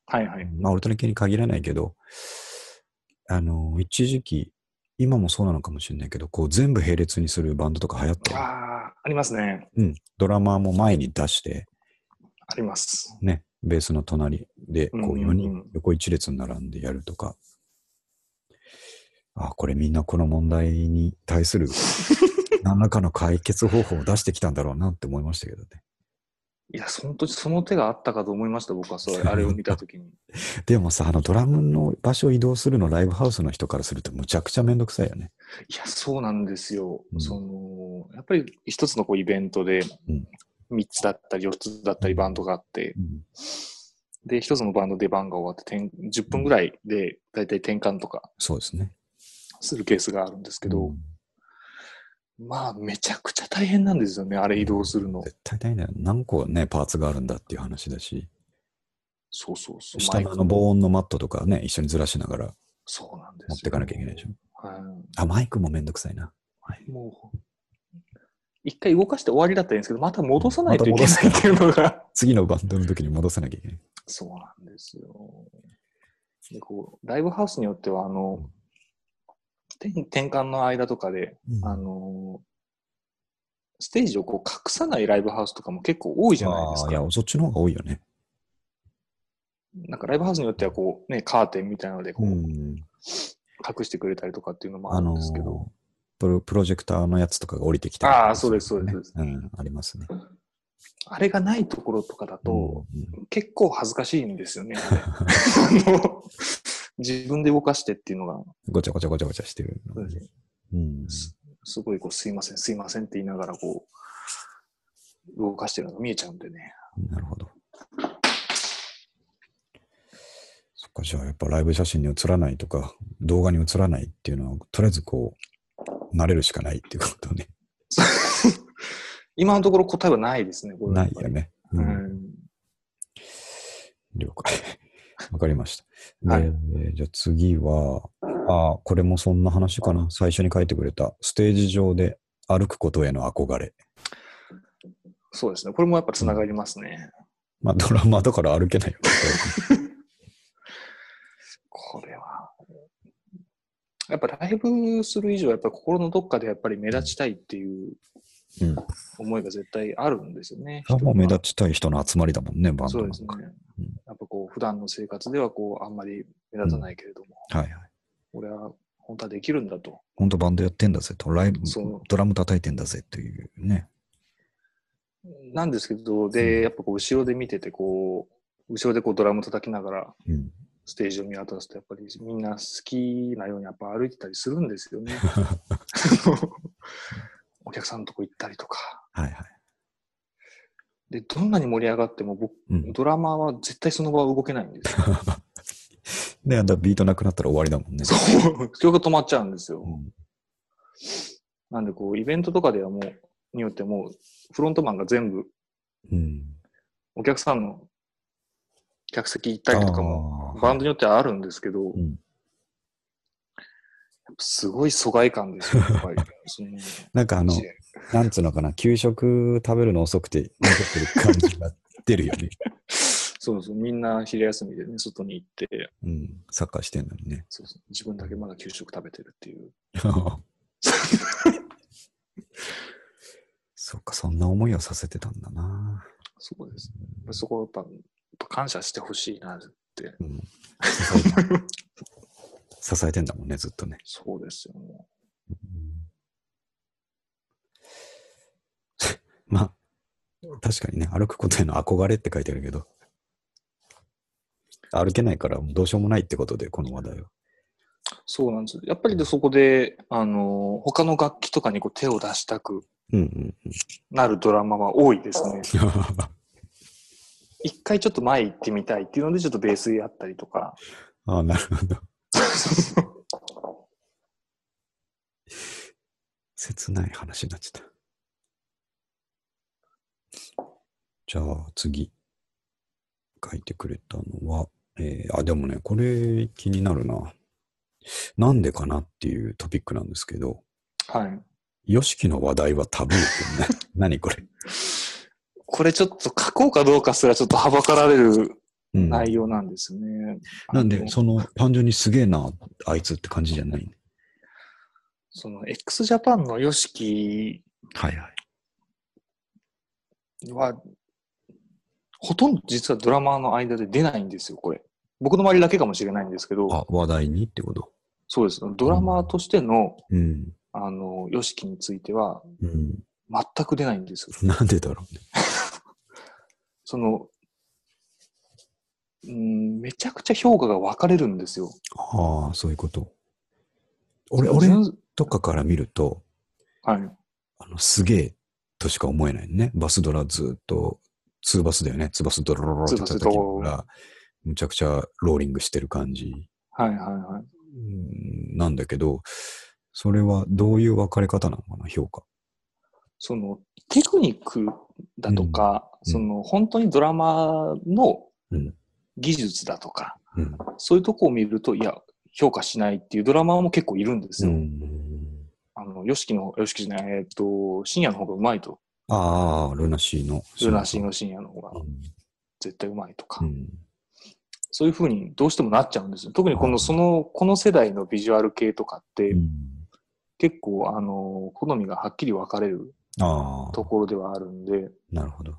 はいはい。まあ、オルタナ系に限らないけど、あの、一時期、今もそうなのかもしれないけど、こう全部並列にするバンドとか流行ってる。ああ、ありますね。うん。ドラマーも前に出して、あります。ね、ベースの隣で、こううんうんうん4人、横一列に並んでやるとか、あ、これみんなこの問題に対する *laughs* 何らかの解決方法を出してきたんだろうなって思いましたけどね。いや、本当にその手があったかと思いました、僕はそれ、*laughs* あれを見たときに。でもさ、あのドラムの場所を移動するのライブハウスの人からするとむちゃくちゃめんどくさいよね。いや、そうなんですよ。うんその、やっぱり一つのこうイベントでうん、3つだったり4つだったりバンドがあって、うんで、一つのバンド出番が終わって点10分ぐらいで大体転換とかそうですね。するケースがあるんですけど、うんまあ、めちゃくちゃ大変なんですよね、あれ移動するの。絶対大変だよ。何個ね、パーツがあるんだっていう話だし、そうそうそう。下のあの防音のマットとかね、一緒にずらしながらそうなんですよ。持ってかなきゃいけないでしょ。はあ、マイクもめんどくさいな。い。もう、一回動かして終わりだったらいいんですけど、また戻さないといけないっていうのが。次のバンドの時に戻さなきゃいけない。そうなんですよ。でこうライブハウスによっては、あの、転転換の間とかで、あの、ステージをこう隠さないライブハウスとかも結構多いじゃないですか。いや、そっちの方が多いよね。なんかライブハウスによってはこう、ね、カーテンみたいなのでこう、うん。隠してくれたりとかっていうのもああのるんですけど。ープロ、プロジェクターのやつとかが降りてきたりあーそうですそうですそうん、ありますね。あれがないところとかだと、うん結構恥ずかしいんですよね。*laughs* 自分で動かしてっていうのが、ごちゃごちゃごちゃごちゃしてる。そうですん。すすごいこう、すいません、すいませんって言いながらこう、動かしてるのが見えちゃうんでね。なるほど。そっか、じゃあやっぱライブ写真に写らないとか、動画に写らないっていうのは、とりあえずこう、慣れるしかないっていうことね。*laughs* 今のところ答えはないですね、これはないよ。ね。ううんん。了解。わかりました。で、はいえーじゃあ次は、あこれもそんな話かな。最初に書いてくれた、ステージ上で歩くことへの憧れ。そうですね。これもやっぱつながりますね。まあ、ドラマーだから歩けないよね。*laughs* これは。やっぱライブする以上、やっぱり心のどっかでやっぱり目立ちたいっていううん。思いが絶対あるんですよね。それはもう目立ちたい人の集まりだもんね、バンド。そうですね。うんやっぱこう、普段の生活ではこう、あんまり目立たないけれども、はいはい。俺は本当はできるんだと。本当バンドやってんだぜと、ライブドラム叩いてんだぜというね。なんですけど、うんで、やっぱこう、後ろで見てて、こう、後ろでこう、ドラム叩きながら、うん。ステージを見渡すと、やっぱりみんな好きなようにやっぱ歩いてたりするんですよね。*laughs* お客さんのとこ行ったりとか。はいはい。で、どんなに盛り上がっても僕、うん。ドラマーは絶対その場は動けないんですよ。で、*laughs* あんたビートなくなったら終わりだもんね。そう、曲止まっちゃうんですよ。うんなんでこう、イベントとかではもう、によってもう、フロントマンが全部、うん。お客さんの客席行ったりとかも、バンドによってはあるんですけど、うんすごい疎外感ですよ、*laughs* やっぱり。なんかあの、なんつうのかな、給食食べるの遅くて残ってる感じが出るよね。*laughs* そうそう、みんな昼休みでね、外に行って、うん。サッカーしてんのにね。そうそう自分だけまだ給食食べてるっていう。*laughs* そうか、そんな思いをさせてたんだな。そうですね。そこはやっぱ、やっぱ感謝してほしいなって。うん。支えてんだもんね、ずっとね。そうですよ、も *laughs* まあ、確かにね、歩くことへの憧れって書いてあるけど、歩けないからどうしようもないってことで、この話題は。う。そうなんです。やっぱりでそこで、あの、他の楽器とかにこう手を出したく。なるドラマは多いですね。*laughs* 一回ちょっと前行ってみたいっていうので、ちょっとベースやったりとか。ああ、なるほど。*laughs* 切ない話になっちゃった。じゃあ次、書いてくれたのは、えーあ、でもね、これ気になるな。なんでかなっていうトピックなんですけど、はい。ヨシキの話題はタブーってね *laughs* 何これ。これちょっと書こうかどうかすらちょっとはばかられるうん、内容なんですよね。なんで、あのその、単純にすげえな、あいつって感じじゃない？その x ジャパンの YOSHIKI はいはい。は、ほとんど実はドラマーの間で出ないんですよ、これ。僕の周りだけかもしれないんですけど、あ、話題にってこと？そうです。ドラマーとしての、うん。あの、ヨシキについては、うん。全く出ないんですよ。なんでだろうね。*laughs* その、うん、めちゃくちゃ評価が分かれるんですよ。ああ、そういうこと。俺、俺純とかから見ると、はい。あの、すげえとしか思えないね。バスドラずっと、ツーバスだよね。ツーバスドロロロって叩きながら、むちゃくちゃローリングしてる感じ。はいはいはい。うんなんだけど、それはどういう分かれ方なのかな、評価。その、テクニックだとか、うんその、本当にドラマのうん技術だとか、うん。そういうとこを見ると、いや、評価しないっていうドラマーも結構いるんですよ。うん、あの、ヨシキの、ヨシキじゃない、えっと、深夜の方がうまいと。ああ、ルナシーの。ルナシーの深夜の方がうん絶対うまいとか、うん。そういう風にどうしてもなっちゃうんですよ。特にこの、その、この世代のビジュアル系とかって、うん結構、あの、好みがはっきり分かれると、ころではあるんで、なるほど。ま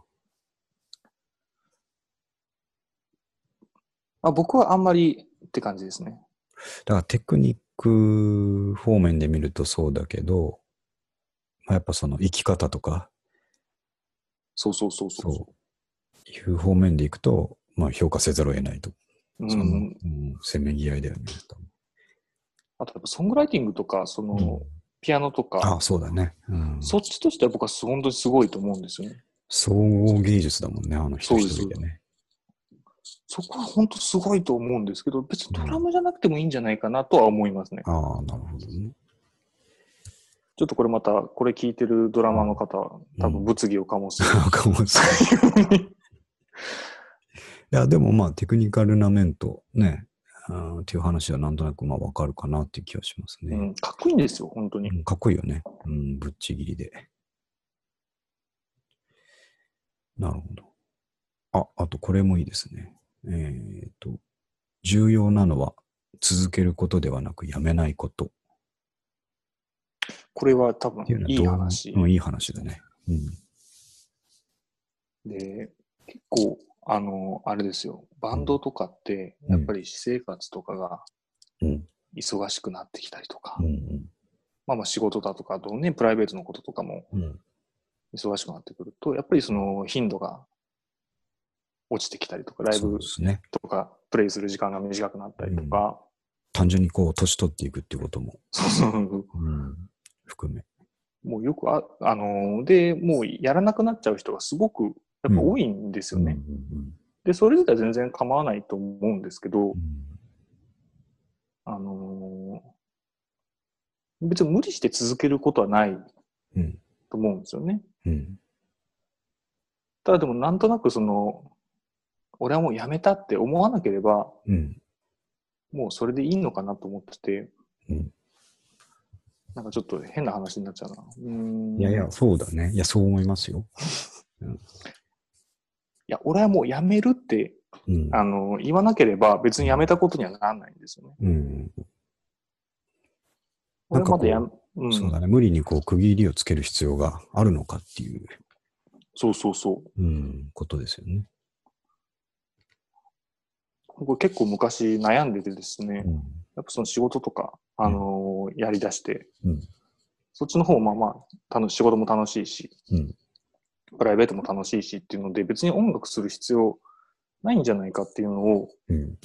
あ、僕はあんまりって感じですね。だからテクニック方面で見るとそうだけど、まあ、やっぱその生き方とか、そうそうそうそう。そういう方面でいくと、まあ評価せざるを得ないと。その、うん、うん、せめぎ合いだよね。多あとやっぱソングライティングとか、その、分うんピアノとか、あそうだね。うん。そっちとしては僕は本当にすごいと思うんですよね。総合芸術だもんね、あの人一人でね。そこは本当すごいと思うんですけど、別にドラムじゃなくてもいいんじゃないかなとは思いますね。ああ、なるほどね。ちょっとこれまた、これ聞いてるドラマの方は、多分物議を醸す。かもしれない。*laughs* いや、でもまあテクニカルな面とね、あーっていう話はなんとなくまあわかるかなっていう気がしますね。うん、かっこいいんですよ、本当に。うんかっこいいよね。うん、ぶっちぎりで。なるほど。あ、あとこれもいいですね。えっ、と、重要なのは続けることではなくやめないこと。これは多分いい話。うん、いい話だね。うん。で、結構、あの、あれですよ、バンドとかって、うんやっぱり私生活とかがうん。忙しくなってきたりとか、うん。まあまあ仕事だとか、あとね、プライベートのこととかもうん。忙しくなってくると、やっぱりその頻度が落ちてきたりとか、ライブ。とかプレイする時間が短くなったりとか、単純にこう、年取っていくっていうことも、そうそううん、含め。もうよくあ、あのーで、もうやらなくなっちゃう人がすごくやっぱ多いんですよね。うんうんで、それ自体は全然構わないと思うんですけどう、んあのー別に無理して続けることはないうん。と思うんですよね。うん。ただでもなんとなくその、俺はもうやめたって思わなければ、うん。もうそれでいいのかなと思ってて、うんなんかちょっと変な話になっちゃうな。うーんいやいや、そうだね。いや、そう思いますよ。いや、俺はもうやめるって、うん。あの、言わなければ別にやめたことにはならないんですよね。うん。なんめ、うん、そうだね。無理にこう、区切りをつける必要があるのかっていう、そうそうそう。うん、ことですよね。これ結構昔悩んでてですね、うん。やっぱその仕事とか、あのーやり出して、うん。そっちの方もまあまあ、楽し仕事も楽しいし、うん。プライベートも楽しいしっていうので、別に音楽する必要ないんじゃないかっていうのを、うん。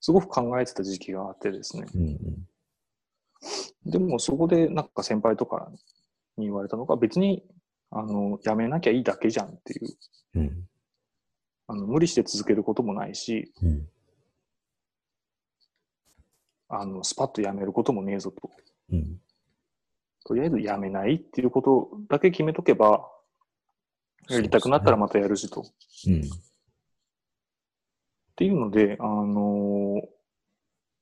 すごく考えてた時期があってですね。うん。でもそこでなんか先輩とかに言われたのが、別に、あの、やめなきゃいいだけじゃんっていう、うん。あの無理して続けることもないし、うん。あの、スパッとやめることもねえぞと。うん。とりあえずやめないっていうことだけ決めとけば、やりたくなったらまたやるしと。うん。っていうので、あのー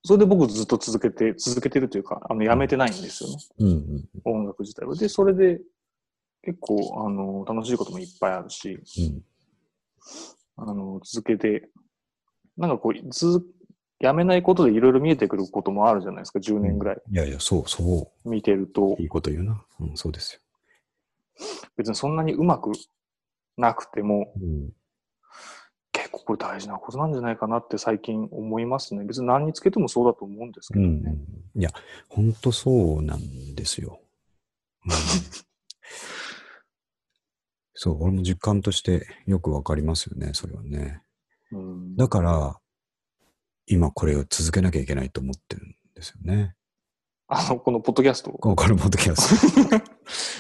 それで僕ずっと続けて、続けてるというか、あの、やめてないんですよね。うん。音楽自体は。で、それで結構、あのー楽しいこともいっぱいあるし、うん。あのー続けて、なんかこう、ず、やめないことでいろいろ見えてくることもあるじゃないですか、10年ぐらいいやいや、そう、そ見てるとう。い、いこと言うな。うん、そうですよ。別にそんなにうまくなくても、うん。結これ大事なことなんじゃないかなって最近思いますね。別に何につけてもそうだと思うんですけうんどね。。いや、ほんとそうなんですよ。うんそう、俺も実感としてよくわかりますよね、それはね。うんだから、今これを続けなきゃいけないと思ってるんですよね。あの、このポッドキャスト。ここのポッドキャスト。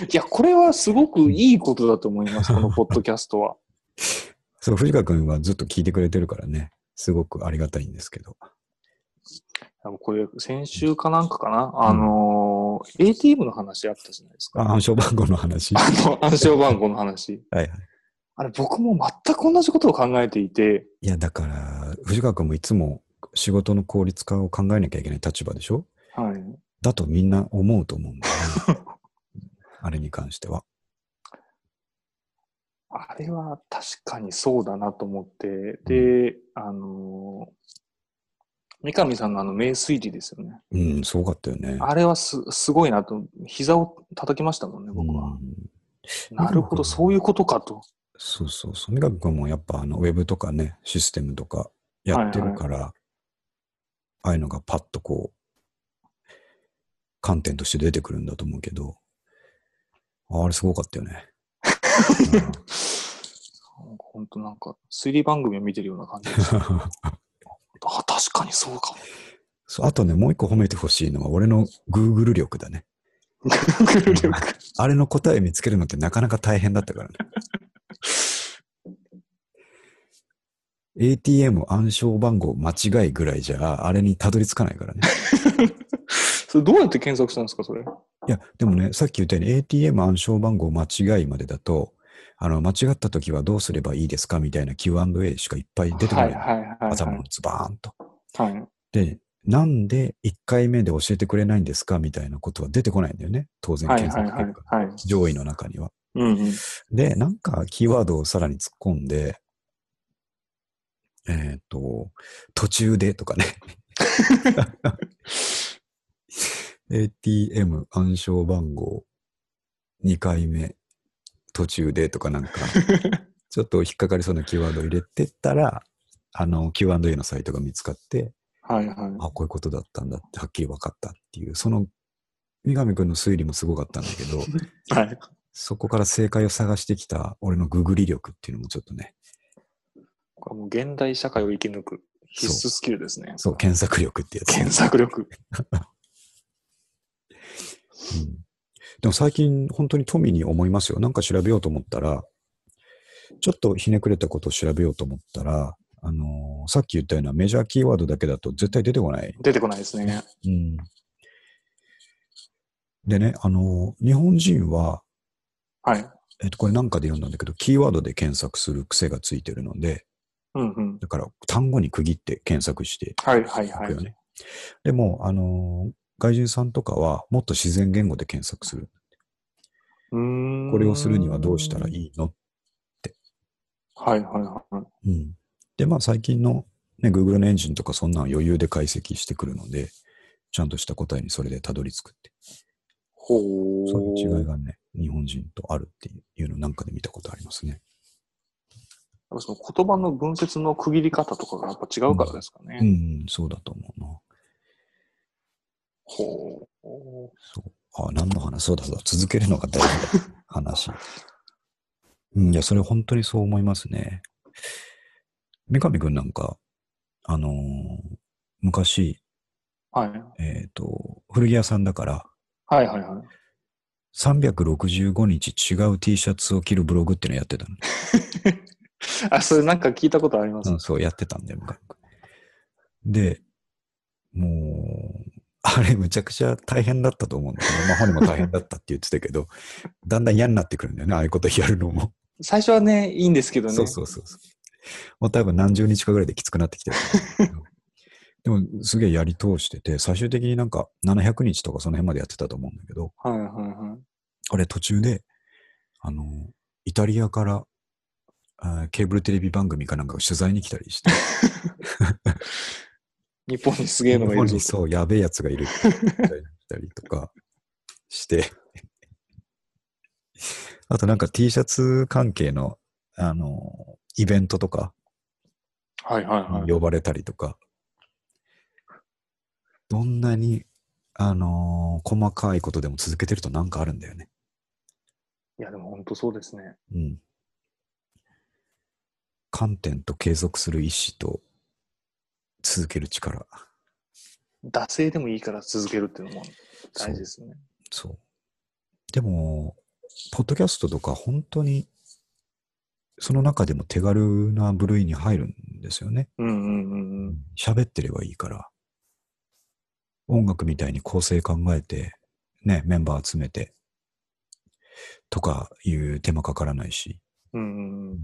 いや、これはすごくいいことだと思います、このポッドキャストは。*laughs* そう、藤川くんはずっと聞いてくれてるからね、すごくありがたいんですけど。これ、先週かなんかかな、あのー ATM の話あったじゃないですか。あ暗証番号の話。はあの、暗証番号の話。*laughs* いはい。あれ、僕も全く同じことを考えていて、いや、だから、藤川くんもいつも仕事の効率化を考えなきゃいけない立場でしょ？はい。だとみんな思うと思うんだよね。*laughs* あれに関しては。あれは確かにそうだなと思って、で、あのー三上さんのあの名推理ですよね。うん、すごかったよね。あれはすすごいなと、膝を叩きましたもんね、僕は。うんなるほど、そういうことかと。そうそうそう。三上くんもやっぱあのウェブとかね、システムとかやってるから、ああいうのがパッとこう、観点として出てくるんだと思うけど、あれすごかったよね。*laughs* 本当なんか、推理番組を見てるような感じでした。*laughs* あ、確かにそうかも。そうあとね、もう一個褒めてほしいのは、俺の Google 力だね。Google 力。あれの答え見つけるのってなかなか大変だったからね。ATM 暗証番号間違いぐらいじゃ、あれにたどり着かないからね。*laughs* それどうやって検索したんですか、それ？いや、でもね、さっき言ったように ATM 暗証番号間違いまでだと、あの、間違った時はどうすればいいですか？みたいな Q&A しかいっぱい出てこない。はいはいはい、は頭のズバーンと。い。はい。で、なんで1回目で教えてくれないんですか？みたいなことは出てこないんだよね。当然はい検はいはい索結果。はい。上位の中には。うんうん。で、なんかキーワードをさらに突っ込んで、えっ、と、途中でとかね。*laughs* *laughs* ATM 暗証番号2回目途中でとかなんか、*laughs* ちょっと引っかかりそうなキーワードを入れてったら、あの Q&A のサイトが見つかって、はいはい。あ、こういうことだったんだってはっきり分かったっていう、その三上くんの推理もすごかったんだけど、*laughs* はい。そこから正解を探してきた俺のググり力っていうのもちょっとね、これもう現代社会を生き抜く必須スキルですね。そう、検索力ってやつね、検索力。*laughs* うん。でも最近本当に富に思いますよ。なんか調べようと思ったら、ちょっとひねくれたことを調べようと思ったら、あのーさっき言ったようなメジャーキーワードだけだと絶対出てこない。出てこないですね。うん。でね、あのー日本人は、はい。えっと、これなんかで読んだんだけど、キーワードで検索する癖がついてるので、うんうん。だから単語に区切って検索してはいはいはいいくよ。ね。でも、あのー外人さんとかはもっと自然言語で検索する。これをするにはどうしたらいいのはいはいはい。うん。で、まあ最近の、ね、Google のエンジンとかそんなん余裕で解析してくるので、ちゃんとした答えにそれでたどり着くって。ほう。そういう違いがね、日本人とあるっていうのをなんかで見たことありますね。やっぱその言葉の文節の区切り方とかがやっぱ違うからですかね。うん、そうだと思うな。ほう。そう。あ、何の話？そうだそうだ。続けるのが大事だ。*laughs* 話。うん、いや、それ本当にそう思いますね。三上くんなんか、あのー昔、はい。えっ、と、古着屋さんだから、はいはいはい。365日違う T シャツを着るブログっていうのやってたの。*laughs* あ、それなんか聞いたことあります。うん、そう、やってたんだよ、昔。で、もう、あれ、むちゃくちゃ大変だったと思うんだけど、まあ、本人も大変だったって言ってたけど、*laughs* だんだん嫌になってくるんだよね、ああいうことやるのも。最初はね、いいんですけどね。そうそうそうそう。もう多分何十日かぐらいできつくなってきてる。*laughs* でも、すげえやり通してて、最終的になんか700日とかその辺までやってたと思うんだけど、はいはいはい。あれ途中で、あの、イタリアから、あーケーブルテレビ番組かなんかが取材に来たりして、*laughs* 日本にすげえのがいるぞ日本に。そう、やべえやつがいるって言ったりとかして、*laughs* あとなんか T シャツ関係の、あの、イベントとか、はいはいはい。呼ばれたりとか、どんなに、あのー細かいことでも続けてるとなんかあるんだよね。いや、でも本当そうですね。うん。観点と継続する意志と続ける力。惰性でもいいから続けるっていうのも大事ですね。そう。でも、ポッドキャストとか本当に、その中でも手軽な部類に入るんですよね。うんうんうんうん。喋ってればいいから。音楽みたいに構成考えて、ね、メンバー集めて、とかいう手間かからないし。うんうんうん。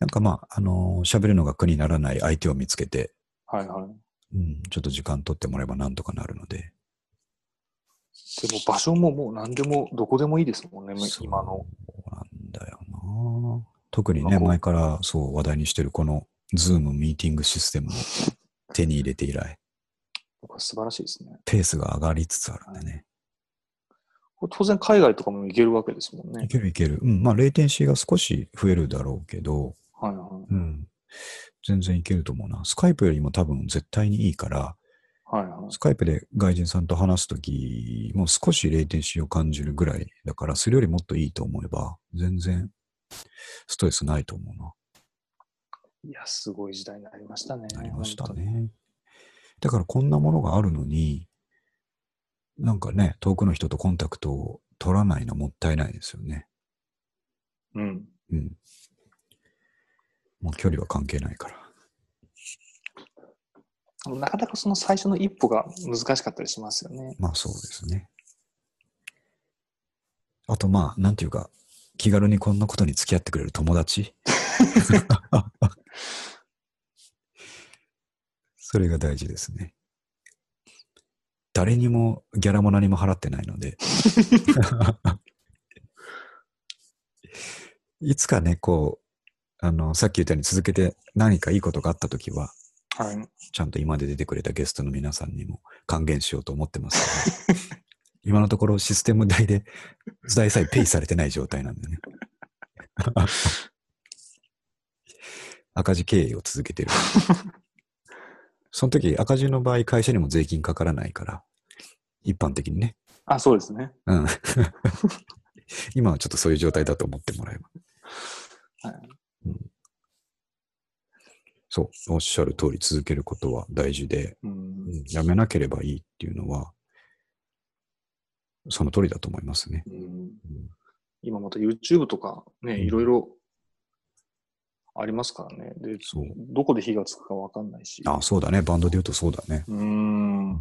なんかまあ、あのー喋るのが苦にならない相手を見つけて、はいはい。うん、ちょっと時間取ってもらえばなんとかなるので。でも場所ももう何でもどこでもいいですもんね、そう今の。なんだよな特にね、前からそう話題にしてるこのズームミーティングシステムを *laughs* 手に入れて以来、これ素晴らしいですね。ペースが上がりつつあるんでね。これ当然海外とかも行けるわけですもんねい。けるいける。うん、まあ、レイテンシーが少し増えるだろうけど、はいはうん、全然いけると思うな。スカイプよりも多分絶対にいいから、い。はいはい。スカイプで外人さんと話すときも少しレイテンシーを感じるぐらいだから、それよりもっといいと思えば、全然ストレスないと思うな。いや、すごい時代になりましたね。なりました。ね。だからこんなものがあるのに、なんかね、遠くの人とコンタクトを取らないのもったいないですよね。うん。うん。もう距離は関係ないから。なかなかその最初の一歩が難しかったりしますよね。まあそうですね。あとまあ、なんていうか、気軽にこんなことに付き合ってくれる友達？*laughs* それが大事ですね。誰にもギャラも何も払ってないので。*laughs* いつかね、こう、あの、さっき言ったように続けて何かいいことがあったときは、はい。ちゃんと今まで出てくれたゲストの皆さんにも還元しようと思ってますけど、今のところシステム代で代さえペイされてない状態なんでね。*laughs* 赤字経営を続けてる。その時赤字の場合会社にも税金かからないから、一般的にね。あ、そうですね。うん。*laughs* 今はちょっとそういう状態だと思ってもらえば。はいうんそう、おっしゃる通り続けることは大事で、うんうんやめなければいいっていうのは、その通りだと思いますね。うん今また YouTube とかね、いろいろありますからね。で、そう。どこで火がつくかわかんないし。あ、そうだね。バンドで言うとそうだね。うーん。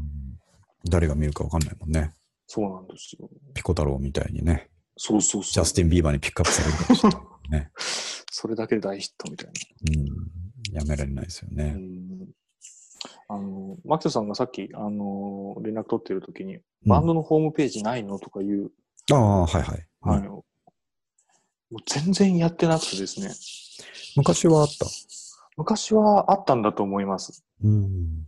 誰が見るかわかんないもんね。そうなんですよ。ピコ太郎みたいにね、そうそうそう。ジャスティン・ビーバーにピックアップされるかもしれないね。*laughs* それだけで大ヒットみたいうん。やめられないですよな。ねう。ん。あの、マキトさんがさっき、あの、連絡取ってる時に、バンドのホームページないのとかいう、ああ、はいはい。はい。うんもう全然やってなくてですね。昔はあった？昔はあったんだと思います。うん。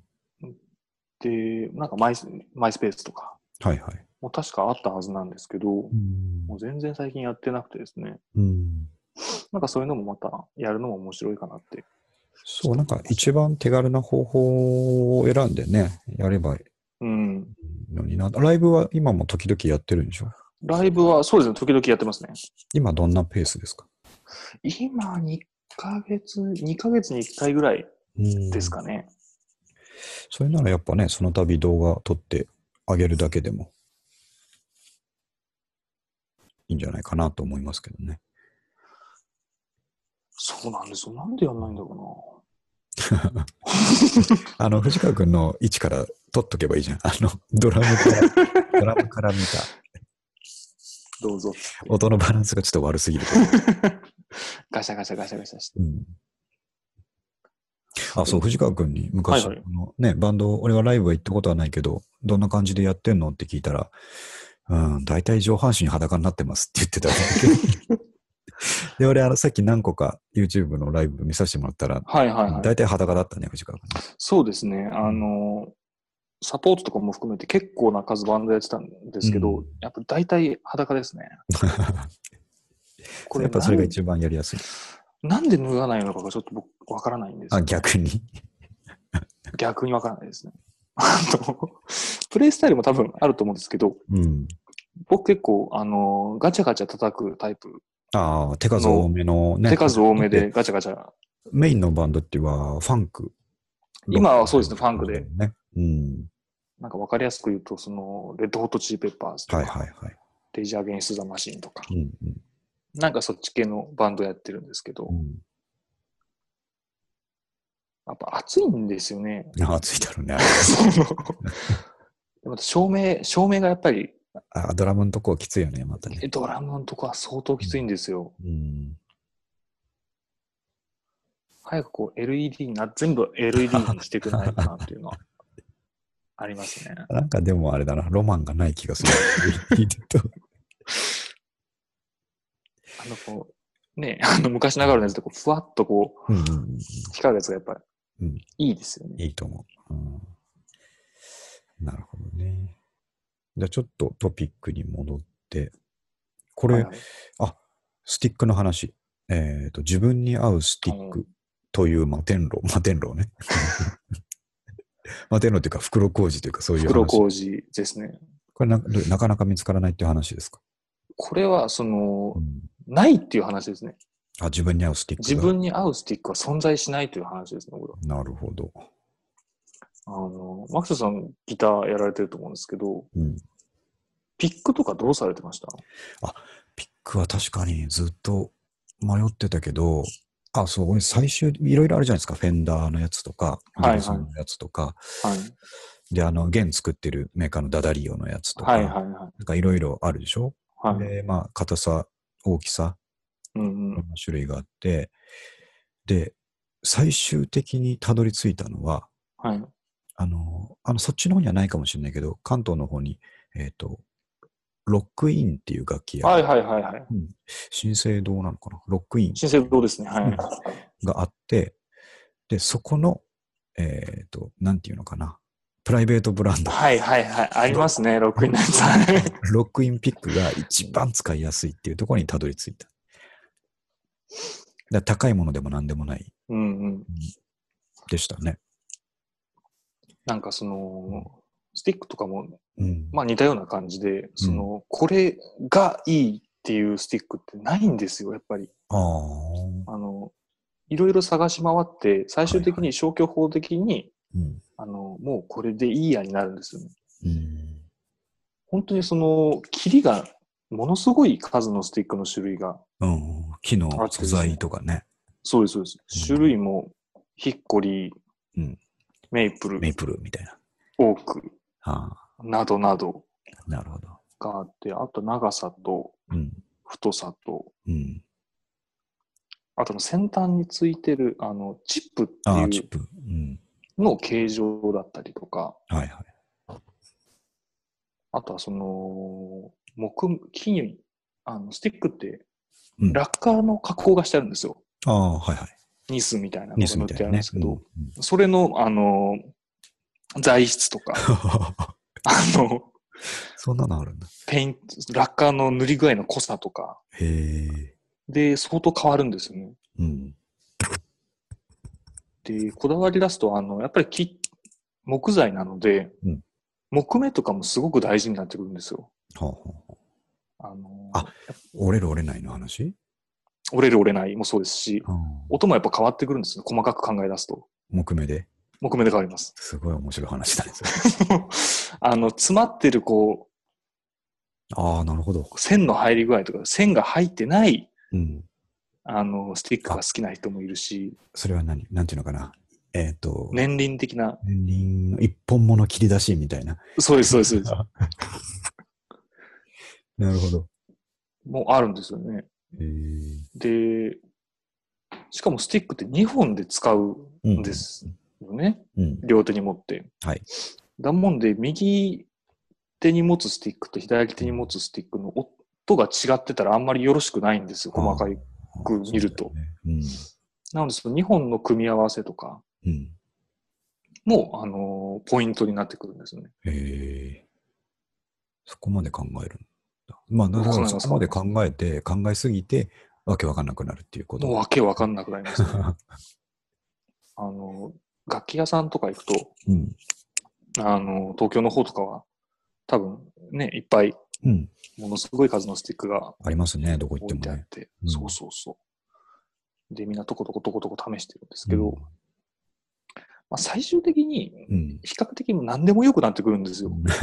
で、なんかマイスマイスペースとか、はいはい。もう確かあったはずなんですけど、うんもう全然最近やってなくてですね。うん。なんかそういうのもまたやるのも面白いかなって。そう、なんか一番手軽な方法を選んでね、やればいうん。いのにな。ライブは今も時々やってるんでしょ？ライブはそうですね、時々やってますね。今どんなペースですか？今2ヶ月、2ヶ月に1回ぐらいですかね。それならやっぱね、その度動画撮ってあげるだけでもいいんじゃないかなと思いますけどね。そうなんですよ。なんでやんないんだろ *laughs* あの、藤川君の位置から撮っとけばいいじゃん。あの、ドラムから、*laughs* ドラムから見たうな。どうぞ。音のバランスがちょっと悪すぎると。*laughs* ガシャガシャガシャガシャして。うんあ、そう、藤川君に昔、はいはいあのね、バンド、俺はライブは行ったことはないけど、どんな感じでやってんのって聞いたら、うん、大体上半身裸になってますって言ってた。*laughs* で、俺、あの、さっき何個か YouTube のライブ見させてもらったら、はいはいはい。大体裸だったね、藤川君。そうですね。あの、サポートとかも含めて結構な数バンドやってたんですけど、うんやっぱ大体裸ですね。こ *laughs* やっぱそれが一番やりやすい。なんで脱がないのかがちょっと僕わからないんですあ、よ逆に？*laughs* 逆にわからないですね。あと、プレイスタイルも多分あると思うんですけど、うん。僕結構、あの、ガチャガチャ叩くタイプ、ああ、手数多めのね。手数多めででガチャガチャ。メインのバンドっていうのはファンク。今はそうですねファンクで。ね。うん。なんかわかりやすく言うと、その、レッドホットチリペッパーズとか、はいはいはい。レイジャーゲンストザマシンとか、うんうんなんかそっち系のバンドやってるんですけど、うん。やっぱ暑いんですよね。あ暑いだろうね。*laughs* その *laughs* でまた照明、照明がやっぱり、あドラムのとこきついよね、またね。ドラムのとこは相当きついんですよ。うん。早くこう LED にな、全部 LED にしてくれないかなっていうのは *laughs* ありますね。なんかでもあれだな、ロマンがない気がする。あのこう、ね、あの昔ながらのやつでこうふわっとこう、うんうんうん。光るやつがやっぱりうんいいですよね。いいと思う。うん、なるほどね。じゃあちょっとトピックに戻って、これ、はいはいスティックの話。えっ、と、自分に合うスティックという摩天楼、摩天楼ね。摩天楼っていうか袋小路というかそういう話。袋小路ですね。これなどなかなか見つからないっていう話ですか、これは、そのう、ん、ないっていう話ですね。あ、自分に合うスティックが自分に合うスティックは存在しないという話ですね。なるほど。あの、マクソさんギターやられてると思うんですけど、うん。ピックとかどうされてました？ピックは確かにずっと迷ってたけど、あ、そう、俺最終、いろいろあるじゃないですか。フェンダーのやつとか、ギはいはいブソンのやつとか、はい。で、あの、弦作ってるメーカーのダダリオのやつとか、はいはいはい。なんかいろいろあるでしょ、はい。で、まあ、硬さ、大きさ、うんうんいろんな種類があって、で、最終的にたどり着いたのは、はい。あの、あの、そっちの方にはないかもしれないけど、関東の方に、えっ、と、ロックインっていう楽器や、はいはいはいはい。うん、新生堂なのかな？ロックイン新生堂ですね。はい。うんがあって、で、そこの、えっ、と、なんていうのかな、プライベートブランド、はいはいはい。ありますね、ロックインのやつ。は *laughs* いロックインピックが一番使いやすいっていうところにたどり着いた。だ高いものでも何でもないうんうん。でしたね。なんかその、スティックとかも、うん。まあ似たような感じで、その、これがいいっていうスティックってないんですよ、やっぱり。あの、いろいろ探し回って、最終的に消去法的に、うん。あの、もうこれでいいやになるんですよね。うん。本当にその、切りが、ものすごい数のスティックの種類が、うん。木の素材とかね。そうです、そうです。うん種類も、ヒッコリー、うんメイプル、メイプルみたいな。オーク、ああ。などなどなるほど。があって、あと長さとうん。太さと、うん。あとの先端についてる、あの、チップってああ、いうチップ。うん。の形状だったりとか、はいはい。あとはその、木、木に、あの、スティックって、うんラッカーの加工がしてあるんですよ。ああ、はいはい。ニスみたいなのニが塗ってあるん。ですけど、うんそれの、あの、材質とか、あの、そんなのあるんだ。ペイント、ラッカーの塗り具合の濃さとか、へえ。で、相当変わるんですよね。うん。で、こだわり出すと、あの、やっぱり木、木材なので、うん木目とかもすごく大事になってくるんですよ。はあはあはああの、あ折れる折れないの話？折れる折れないもそうですし、ああ音もやっぱ変わってくるんですよ。細かく考え出すと。木目で。木目で変わります。すごい面白い話だね。*laughs* あの、詰まってる、こああ、なるほど。う、線の入り具合とか、線が入ってない、うん。あの、スティックが好きな人もいるし、それは何？なんていうのかな？えっ、と、年輪的な、年輪の一本物切り出しみたいな。そうです、そうです、そうです。*laughs* なるほど。もうあるんですよね。で、しかもスティックって2本で使うんですよね。うん。両手に持って。はい。だもんで、右手に持つスティックと左手に持つスティックの音が違ってたらあんまりよろしくないんですよ。細かい。く見るとそうだよねなので、その2本の組み合わせとかうん。うん。も、あのーポイントになってくるんですよね。へえ。そこまで考えるんだ。まあ、そこまで考えて、考えすぎて、わけわかんなくなるっていうこと。もうわけわかんなくなりますね。*laughs* あの、楽器屋さんとか行くと、うん。あの、東京の方とかは、多分ね、いっぱい、うん。ものすごい数のスティックがありますね、どこ行ってもね。うんそうそうそう。で、みんなとことことことこ試してるんですけど、まあ、最終的に、うん。比較的何でも良くなってくるんですよ。う *laughs* んあ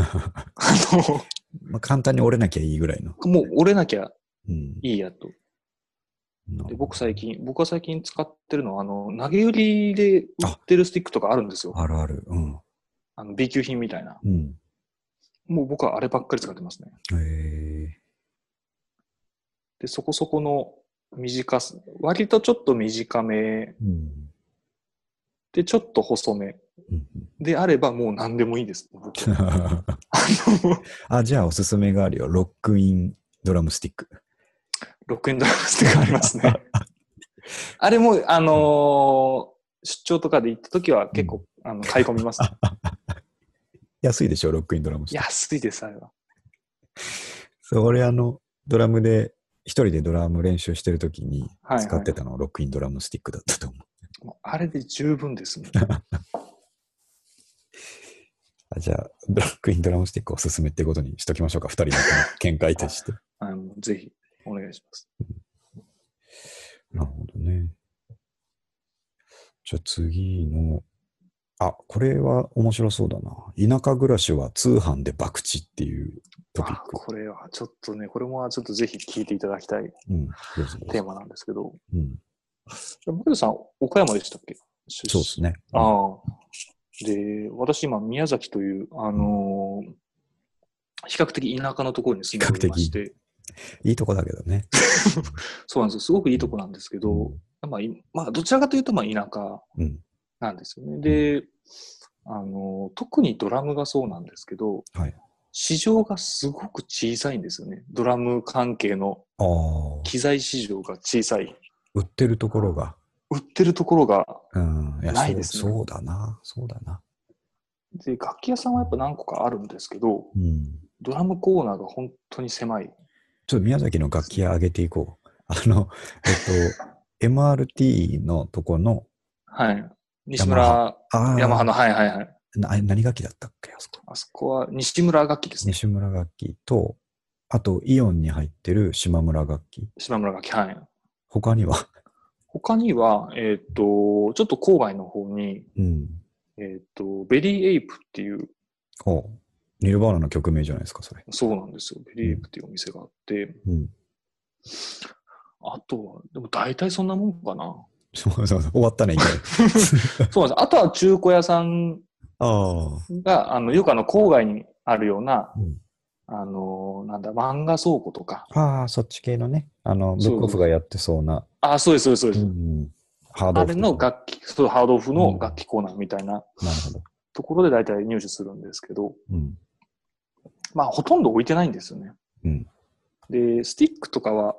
まあ、簡単に折れなきゃいいぐらいの。の、もう折れなきゃうん。いいやと。でなるほど僕最近、僕が最近使ってるのは、あの、投げ売りで売ってるスティックとかあるんですよ。あるある。うん。あの B 級品みたいな。うん。もう僕はあればっかり使ってますね。へえ。で、そこそこの短さ、割とちょっと短めうん。で、ちょっと細めうんであればもう何でもいいです。*laughs* あじゃあおすすめがあるよ。ロックインドラムスティック。ロックエンドラムスティックありますね。*laughs* あれも、あのー出張とかで行った時は結構、あの買い込みます。*laughs* 安いでしょ、ロックインドラムスティック。安いです、あれは。そう、俺あの、ドラムで、一人でドラム練習してるときに使ってたのはロックインドラムスティックだったと思うあれで十分ですね。*laughs* あじゃあ、ロックインドラムスティックおすすめってことにしときましょうか、二人の見解として。*laughs* あのぜひ、お願いします。なるほどね。じゃあ次の、あ、これは面白そうだな。田舎暮らしは通販で博打っていうトピッあク。これはちょっとね、これもちょっとぜひ聞いていただきたいうん、テーマなんですけど、うん、森田さん、岡山でしたっけ？出そうですね。ああ。で、私今、宮崎という、あのー比較的田舎のところに住んでおりまして、いいとこだけどね。*laughs* そうなんですよ。すごくいいとこなんですけど、まあ、いまあ、どちらかというと、まあ、田舎うん。なんですよね。で、あのー特にドラムがそうなんですけど、はい。市場がすごく小さいんですよね。ドラム関係の機材市場が小さい。売ってるところが。売ってるところが、ないですねそうそうだな。そうだな。で、楽器屋さんはやっぱ何個かあるんですけど、うん。ドラムコーナーが本当に狭い。ちょっと宮崎の楽器屋上げていこう。あの、えっと、*laughs* MRT のとこの、はい。西村、ヤマハの、はいはいはい。なあ何楽器だったっけあそこ。あそこは西村楽器ですね。西村楽器と、あとイオンに入ってる島村楽器。島村楽器。はい。他には、他には、えっ、と、ちょっと郊外の方に、うん。えっ、と、 Very Ape っていう、ほう。 Nirvana の曲名じゃないですか、それ。そうなんですよ。 Very Ape っていうお店があって、うん。あとは、でも大体そんなもんかな。そうそうそう。終わったね。*laughs* そうなんです。あとは中古屋さん *laughs* ああ。が、あの、よくあの、郊外にあるような、うんあの、なんだ、漫画倉庫とか。ああ、そっち系のね。あの、ブックオフがやってそうな。あ、そうです、そうです、そうです。うんハードあオフとかれの楽器、そう、ハードオフの楽器コーナーみたいななるほど。ところで大体入手するんですけど、うん。まあ、ほとんど置いてないんですよね。うん。で、スティックとかは、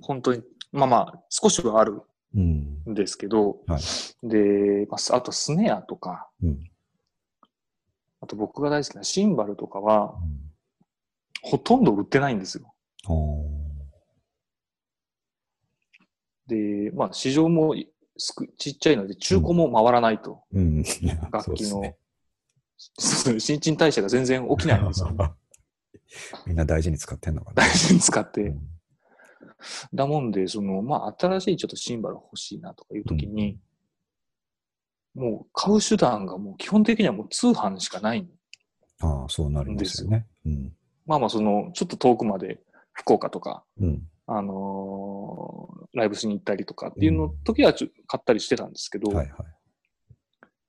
本当に、まあまあ、少しはあるうん。んですけど、はい。で、まあ、あとスネアとか、うん。あと僕が大好きなシンバルとかは、うんほとんど売ってないんですよ。で、まあ、市場もすくちっちゃいので、中古も回らないと。うん。楽器の、そうで新陳代謝が全然起きないんですよ。*laughs* みんな大事に使ってんのかな。大事に使って。うんだもんで、その、まあ、新しいちょっとシンバル欲しいなとかいうときに、もう買う手段がもう基本的にはもう通販しかない。ああ、そうなるんですよね。うん。まあまあ、その、ちょっと遠くまで福岡とか、うん。あのーライブしに行ったりとかっていうの時はちょ買ったりしてたんですけど、はいはい。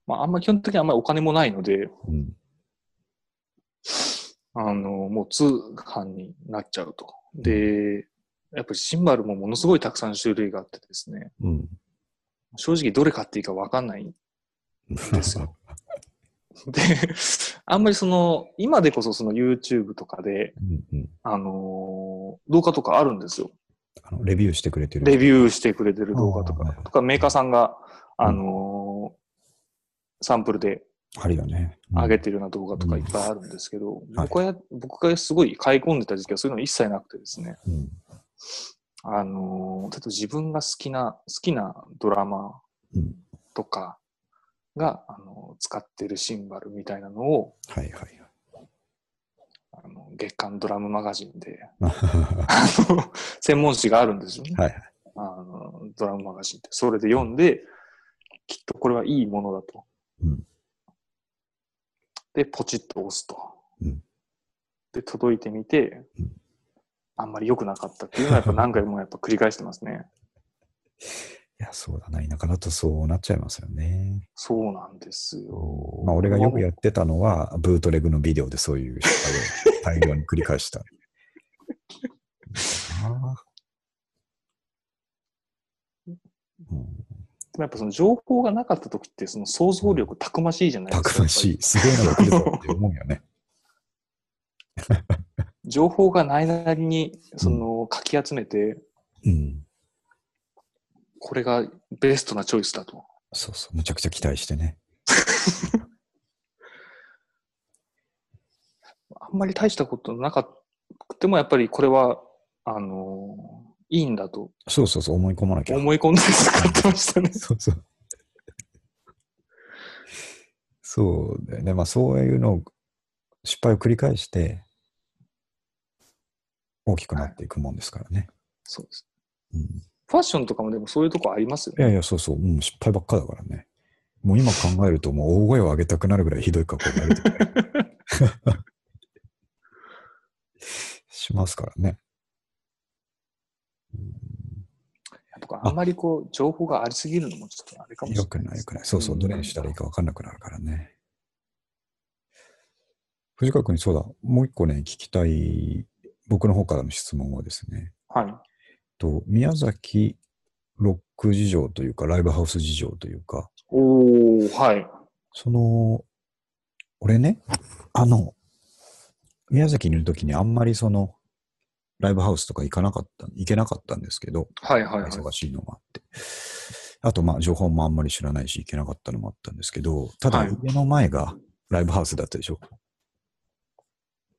まあ、あんま基本的にあんまりお金もないので、うん。あのもう通販になっちゃうと。で、やっぱりシンバルもものすごいたくさん種類があってですね、うん。正直どれ買っていいかわかんないですよ。*laughs* *laughs* で、あんまりその、今でこそその YouTube とかで、うんうんあのー動画とかあるんですよ。あのレビューしてくれてる。レビューしてくれてる動画とかとかメーカーさんが、あのーサンプルであるよね。うん上げてるような動画とかいっぱいあるんですけど、はい僕はや、僕がすごい買い込んでた時期はそういうの一切なくてですね、うん。あのー、ちょっと自分が好きな、好きなドラマうん。とかが、あのー使ってるシンバルみたいなのを、はいはいあの月刊ドラムマガジンで、はい。あの専門誌があるんですよね。はいはい。あのドラムマガジンって。それで読んで、きっとこれはいいものだと。うん。で、ポチッと押すと。うんで、届いてみて、うんあんまり良くなかったっていうのはやっぱ何回もやっぱ繰り返してますね。*laughs* いや、そうだな。田舎だとそうなっちゃいますよね。そうなんですよ。まあ、俺がよくやってたのは、ブートレグのビデオでそういう失敗を大量に繰り返した。で *laughs* もやっぱその情報がなかった時ってその想像力たくましいじゃないですか。たくましい。すごいのが来るぞって思うよね。*laughs* 情報がないなりにそのかき集めて、うん。これがベストなチョイスだと。そうそう。むちゃくちゃ期待してね。*laughs* あんまり大したことなかったてもやっぱりこれは、あのいいんだとそうそうそう。思い込まなきゃ。思い込んで使ってましたね。そうそう。*laughs* そうだよね。まあそういうのを失敗を繰り返して大きくなっていくもんですからね。そうです。うん、ファッションとかもでもそういうとこありますよね。いやいや、そうそう。うん、失敗ばっかだからね。もう今考えるともう大声を上げたくなるぐらいひどい格好があるとかしますからね。あんまりこう、情報がありすぎるのもちょっとあれかもしれない。よくない、よくない。そうそう、どれにしたらいいか分かんなくなるからね。藤川君にそうだ、もう一個ね、聞きたい、僕の方からの質問はですね、はい。と宮崎ロック事情というか、ライブハウス事情というか、おー、はい。その、俺ね、あの、宮崎にいるときにあんまりその、ライブハウスとか行かなかった、行けなかったんですけど、はいはいはい。忙しいのもあって。あと、まあ、情報もあんまり知らないし、行けなかったのもあったんですけど、ただ、はい家の前がライブハウスだったでしょ。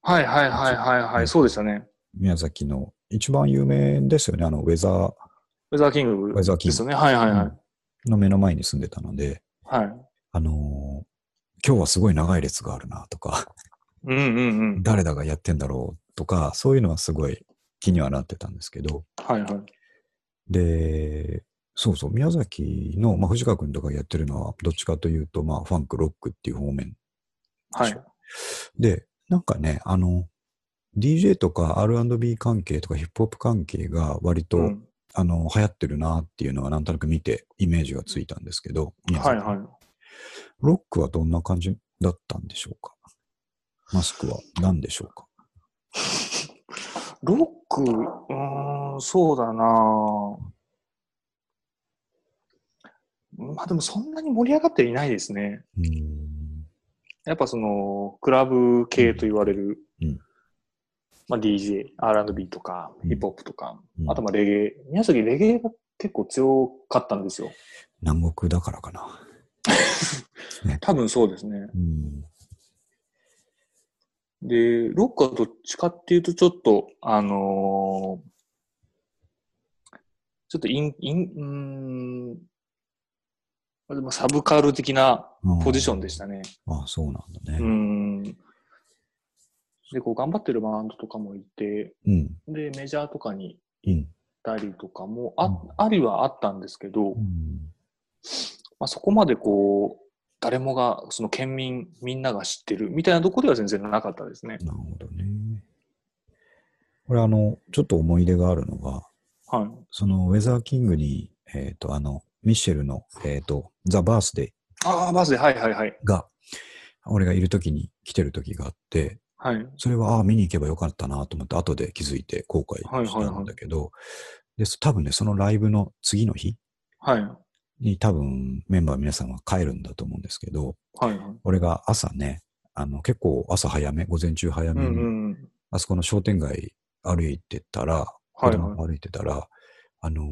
はいはいはいはいはい。そうでしたね。宮崎の一番有名ですよね、あの、ウェザーウェザーキングウェザーキングですよね。はいはいはい。の目の前に住んでたので、はい。あのー今日はすごい長い列があるなとか、うんうんうん。誰だがやってんだろうとか、そういうのはすごい気にはなってたんですけど、はいはい。で、そうそう、宮崎の、まあ、藤川君とかがやってるのは、どっちかというと、まあ、ファンク、ロックっていう方面はい。で、なんかね、あの、DJ とか R&B 関係とかヒップホップ関係が割と、うん。あの、流行ってるなっていうのはなんとなく見てイメージがついたんですけど、はいはい。ロックはどんな感じだったんでしょうか？マスクは。何でしょうか？*laughs* ロック、うーん、そうだな。まあでもそんなに盛り上がっていないですね。うーん。やっぱその、クラブ系と言われる、うんまあ DJ、R&B とか、うんヒップホップとか、うんあとまあレゲエ。宮崎レゲエが結構強かったんですよ。南国だからかな。*laughs* 多分そうですね。うん。で、ロックはどっちかっていうとちょっと、あのーちょっとイン、イン、うーん、まあでもサブカル的なポジションでしたね。ああ、そうなんだね。うーん。で、こう頑張ってるバンドとかもいて、うん。で、メジャーとかにうん。行ったりとかもあ,、うんありはあったんですけど、うん。まあ、そこまでこう、誰もが、その県民みんなが知ってるみたいなところでは全然なかったですね。なるほどね。これあの、ちょっと思い出があるのが、はい。そのウェザーキングに、えっ、と、あの、ミッシェルの、えっ、と、ザ・バースデああ、バスで、はいはいはい。ーが、俺がいる時に来てる時があって、はい。それは、ああ、見に行けばよかったなと思って、後で気づいて後悔したんだけど、で、多分ね、そのライブの次の日はい。に多分メンバー皆さんは帰るんだと思うんですけど、はい。俺が朝ね、あの、結構朝早め、午前中早めに、んうん。あそこの商店街歩いてたら、子はいはい。供が歩いてたら、あの、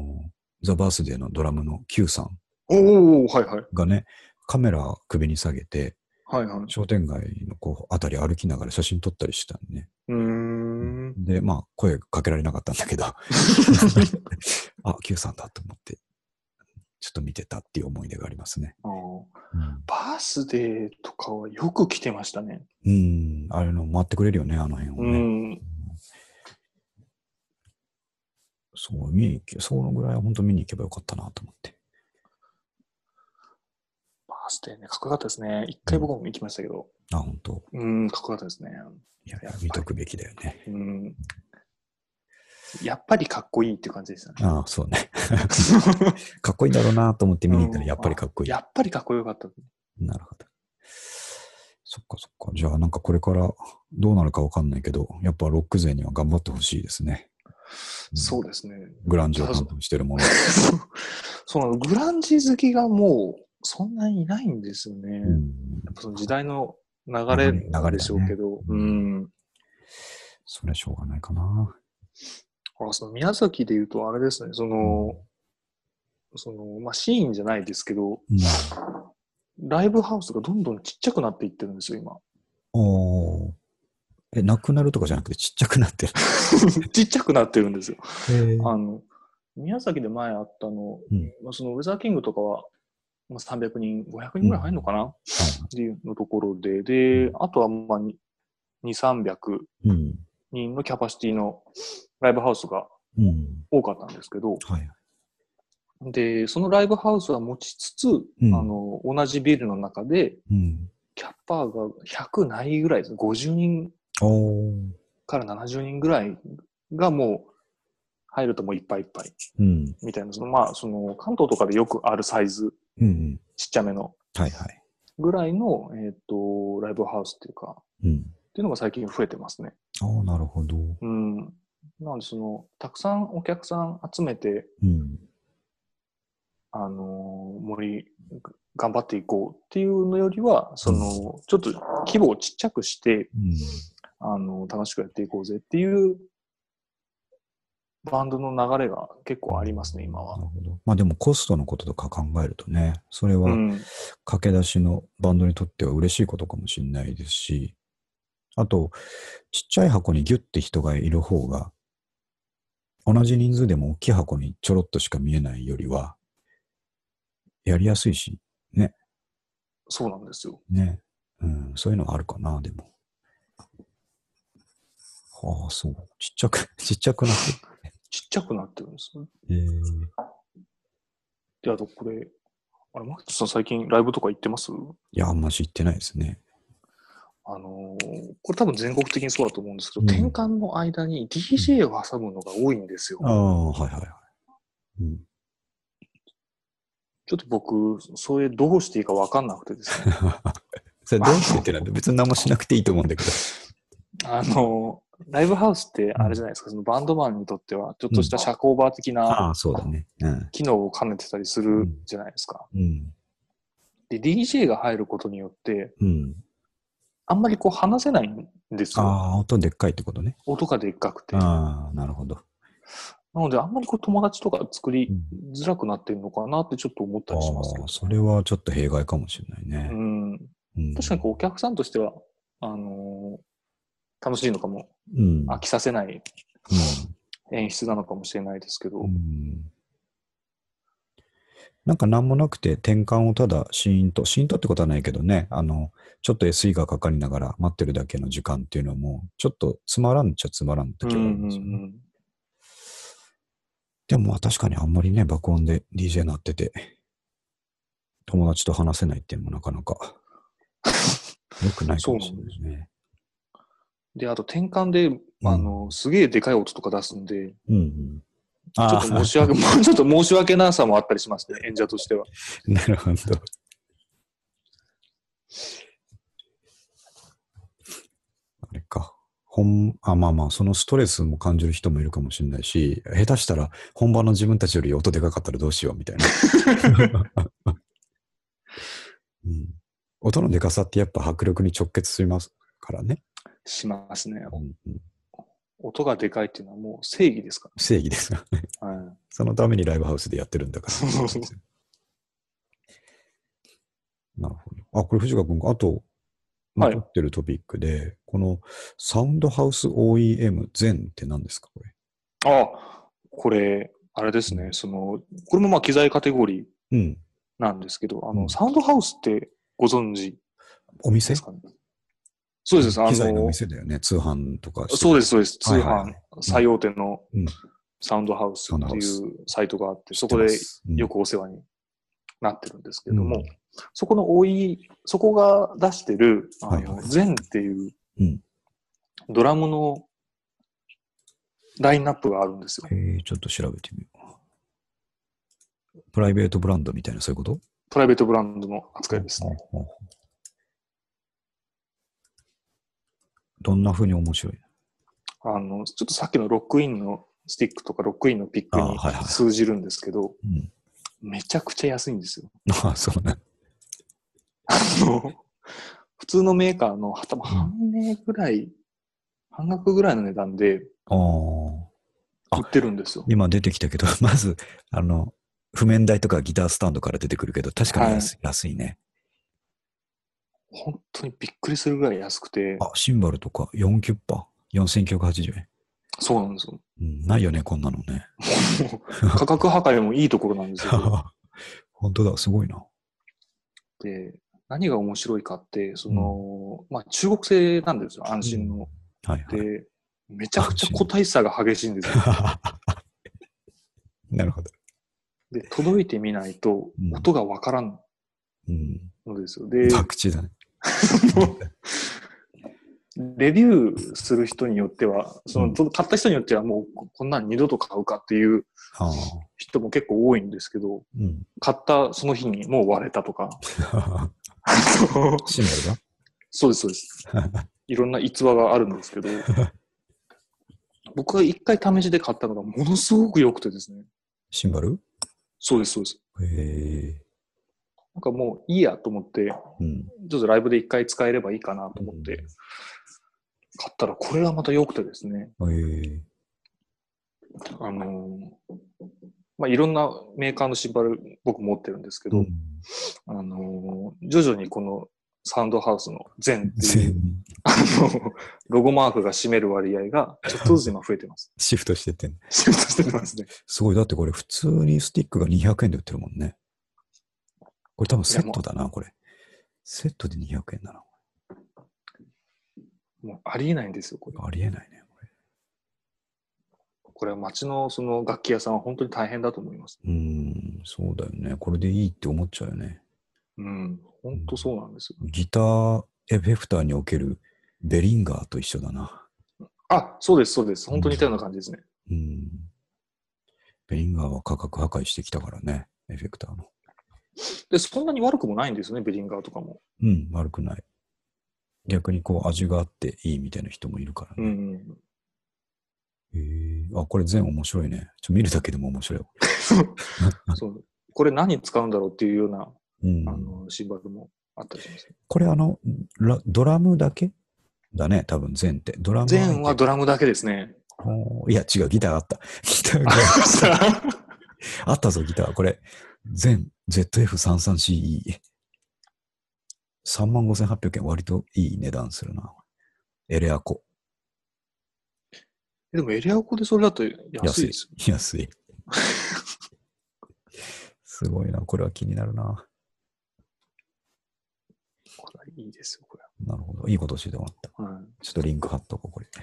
ザ・バースデーのドラムの Q さんおおはいはい。がね、カメラ首に下げて、はいはい。商店街のこう、あたり歩きながら写真撮ったりしたんね。うーん。で、まあ、声かけられなかったんだけど、*laughs* あ、Q さんだと思って、ちょっと見てたっていう思い出がありますね。あーうんバースデーとかはよく来てましたね。うん、あれの待ってくれるよね、あの辺をうね。ん。そう、見に行け、そのぐらいは本当見に行けばよかったなと思って。スデーね、かっこよかったですね。一回僕も行きましたけど。あ、本当うん、かっこよかったですね。いやや見とくべきだよね。うん。やっぱりかっこいいって感じでしたね。ああ、そうね。かっこいいんだろうなと思って見に行ったら、やっぱりかっこいい。やっぱりかっこよかった。なるほど。そっかそっか。じゃあなんかこれからどうなるかわかんないけど、やっぱロック勢には頑張ってほしいですね。そうですね。グランジを担当してるも *laughs* の。そのグランジ好きがもうそんなにいないんですよね。うんやっぱその時代の流れでしょうけど、うん。それはしょうがないかな。あその宮崎で言うとあれですね、その、その、まあ、シーンじゃないですけど、うんライブハウスがどんどんちっちゃくなっていってるんですよ、今。おーえ、なくなるとかじゃなくてちっちゃくなってる。*laughs* ちっちゃくなってるんですよ。へあの、宮崎で前あったの、うんまあ、そのウェザーキングとかは、まあ、300人、500人ぐらい入るのかな、っていうのところで、で、あとはまあに2、300うん。人のキャパシティのライブハウスがうん。多かったんですけど、はい。で、そのライブハウスは持ちつつ、うんあの、同じビルの中で、うん。キャパが100ないぐらいです。50人から70人ぐらいがもう入るともういっぱいいっぱいうん。みたいな、そのまあ、その関東とかでよくあるサイズ、うんうん。ちっちゃめのはいはい。ぐらいの、えっ、と、ライブハウスっていうか、うん。っていうのが最近増えてますね。ああ、なるほど。うん。なので、その、たくさんお客さん集めて、うん。あのー盛り、頑張っていこうっていうのよりは、その、ちょっと規模をちっちゃくして、うん。あの、楽しくやっていこうぜっていう、バンドの流れが結構ありますね、今はなる。ほど。まあでもコストのこととか考えるとね、それはうん。駆け出しのバンドにとっては嬉しいことかもしれないですし、あと、ちっちゃい箱にギュッて人がいる方が、同じ人数でも大きい箱にちょろっとしか見えないよりは、やりやすいし、そうなんですよ。ね。うん、そういうのがあるかな、でも。はあ、そう。ちっちゃく、*laughs* ちっちゃくなってちっちゃくなってるんですよ。る。えー、で、あとこれ、あれ、マキトさん最近ライブとか行ってます？いや、あんま知ってないですね。あのーこれ多分全国的にそうだと思うんですけど、うん転換の間に DJ を挟むのが多いんですよ。ああ、はいはいはい。うん、ちょっと僕、それどうしていいか分かんなくてですね。*laughs* それどうしてってなんで別に何もしなくていいと思うんだけど。あのーライブハウスってあれじゃないですか、そのバンドマンにとっては、ちょっとした社交場的あな。機能を兼ねてたりするじゃないですか。うん。で、DJ が入ることによって、うん。あんまりこう話せないんですよ。ああ、音でっかいってことね。音がでっかくて。なああ、なるほど。ので、あんまりこう友達とか作りうんづらくなってるのかなってちょっと思ったりしますけどああ、。それはちょっと弊害かもしれないねう。ん。うん確かにこうお客さんとしては、あのー楽しいのかも、うん。飽きさせない演出なのかもしれないですけど、うんうんなんか何もなくて転換をただシーンと、シーンとってことはないけどね、あの、ちょっと SE がかかりながら待ってるだけの時間っていうのはもう、ちょっとつまらんっちゃつまらん時はありますよね。でもまあ確かにあんまりね、爆音で DJ 鳴ってて、友達と話せないっていうのもなかなか良くないかもしれないですね。で、あと転換で、あの、すげえでかい音とか出すんで、うんうん。ちょっと申し訳、*laughs* もうちょっと申し訳なさもあったりしますね、演者としては。なるほど。あれか。本、あ、まあまあ、そのストレスも感じる人もいるかもしれないし、下手したら本番の自分たちより音でかかったらどうしようみたいな。*laughs* うん、音のでかさってやっぱ迫力に直結しますからね。しますね。音がでかいっていうのはもう正義ですか正義ですよね。ら。はい。そのためにライブハウスでやってるんだから。そうそうなるほど。あ、これ藤川君、あと、はい残ってるトピックで、このサウンドハウス OEM 全って何ですか？これ。あ、これ、あれですね、その、これもまあ機材カテゴリーうん。なんですけど、あの、うんサウンドハウスってご存知お店ですかね？そうです、あ機材の店だよね。通販とかそうです、そうです。通はいはいはい。販。最大手のうん。サウンドハウスっていうサイトがあって、そこでよくお世話になってるんですけれども、うん。そこの OE、そこが出してる、あの、ゼンっていううん。ドラムのラインナップがあるんですよ。えー、ちょっと調べてみよう。プライベートブランドみたいな、そういうこと？プライベートブランドの扱いですね。ほうほうどんな風に面白い？あの、ちょっとさっきのロックインのスティックとかロックインのピックに通じるんですけど、うん。めちゃくちゃ安いんですよ。あ *laughs* あ、そうね。あの普通のメーカーの多分半値ぐらい、半額ぐらいの値段で売ってるんですよ。今出てきたけど、*laughs* まず、あの、譜面台とかギタースタンドから出てくるけど、確かに安い,、安いね。本当にびっくりするぐらい安くて、あ、シンバルとか4キュッパ、4980円。そうなんですよ。うん、ないよね、こんなのね。価格破壊もいいところなんですよ。*laughs* 本当だ、すごいな。で、何が面白いかって、その、まあ中国製なんですよ、安心の。はいはい。で、めちゃくちゃ個体差が激しいんですよ。*laughs* なるほど。で、届いてみないとうん音がわからんうん。のですよ。で、博打だね。*laughs* レビューする人によっては、その、うん買った人によってはもうここんなん二度と買うかっていう。人も結構多いんですけど、うん。買ったその日にもう割れたとか。*laughs* シンバルがそうです、そうです。*laughs* いろんな逸話があるんですけど、僕が一回試しで買ったのがものすごく良くてですね。シンバル？そうです、そうです。へえ。なんかもういいやと思って、うん。ちょっとライブで一回使えればいいかなと思って、買ったらこれがまた良くてですね。へえ。あのーまあ、いろんなメーカーのシンバル僕持ってるんですけど、うんあのー徐々にこのサウンドハウスの全っていう、全あの、ロゴマークが占める割合がちょっとずつ今増えてます。*laughs* シフトしてってんシフトしてますね。すごい。だってこれ普通にスティックが200円で売ってるもんね。これ多分セットだな、これ。セットで200円だな。もうありえないんですよ、これ。ありえないね。これこれは街のその楽器屋さんは本当に大変だと思います。うーん、そうだよね。これでいいって思っちゃうよね。うん。本当そうなんですよ。ギターエフェクターにおけるベリンガーと一緒だな。あ、そうです、そうです。本当に似たような感じですね。うん。ベリンガーは価格破壊してきたからね、エフェクターの。で、そんなに悪くもないんですよね、ベリンガーとかも。うん、悪くない。逆にこう味があっていいみたいな人もいるからね。うん。へえあ、これ全面白いね。ちょ見るだけでも面白い。そう。これ何に使うんだろうっていうような、うんあ。の、シンバルもあったりします。これあの、ラドラムだけ？だね、多分全って。ドラム全はドララムだけですね。いや、違う、ギターあった。ギターが *laughs* あったぞ、ギター。これ、全 ZF33CE。35,800円、割といい値段するな。エレアコ。でもエリアコでそれだと安いですよ。安い。*laughs* すごいな、これは気になるな。これはいいですよ、これなるほど。いいこと教えてもらった。は。はい。ちょっとリンク貼っとこう、これ。*laughs*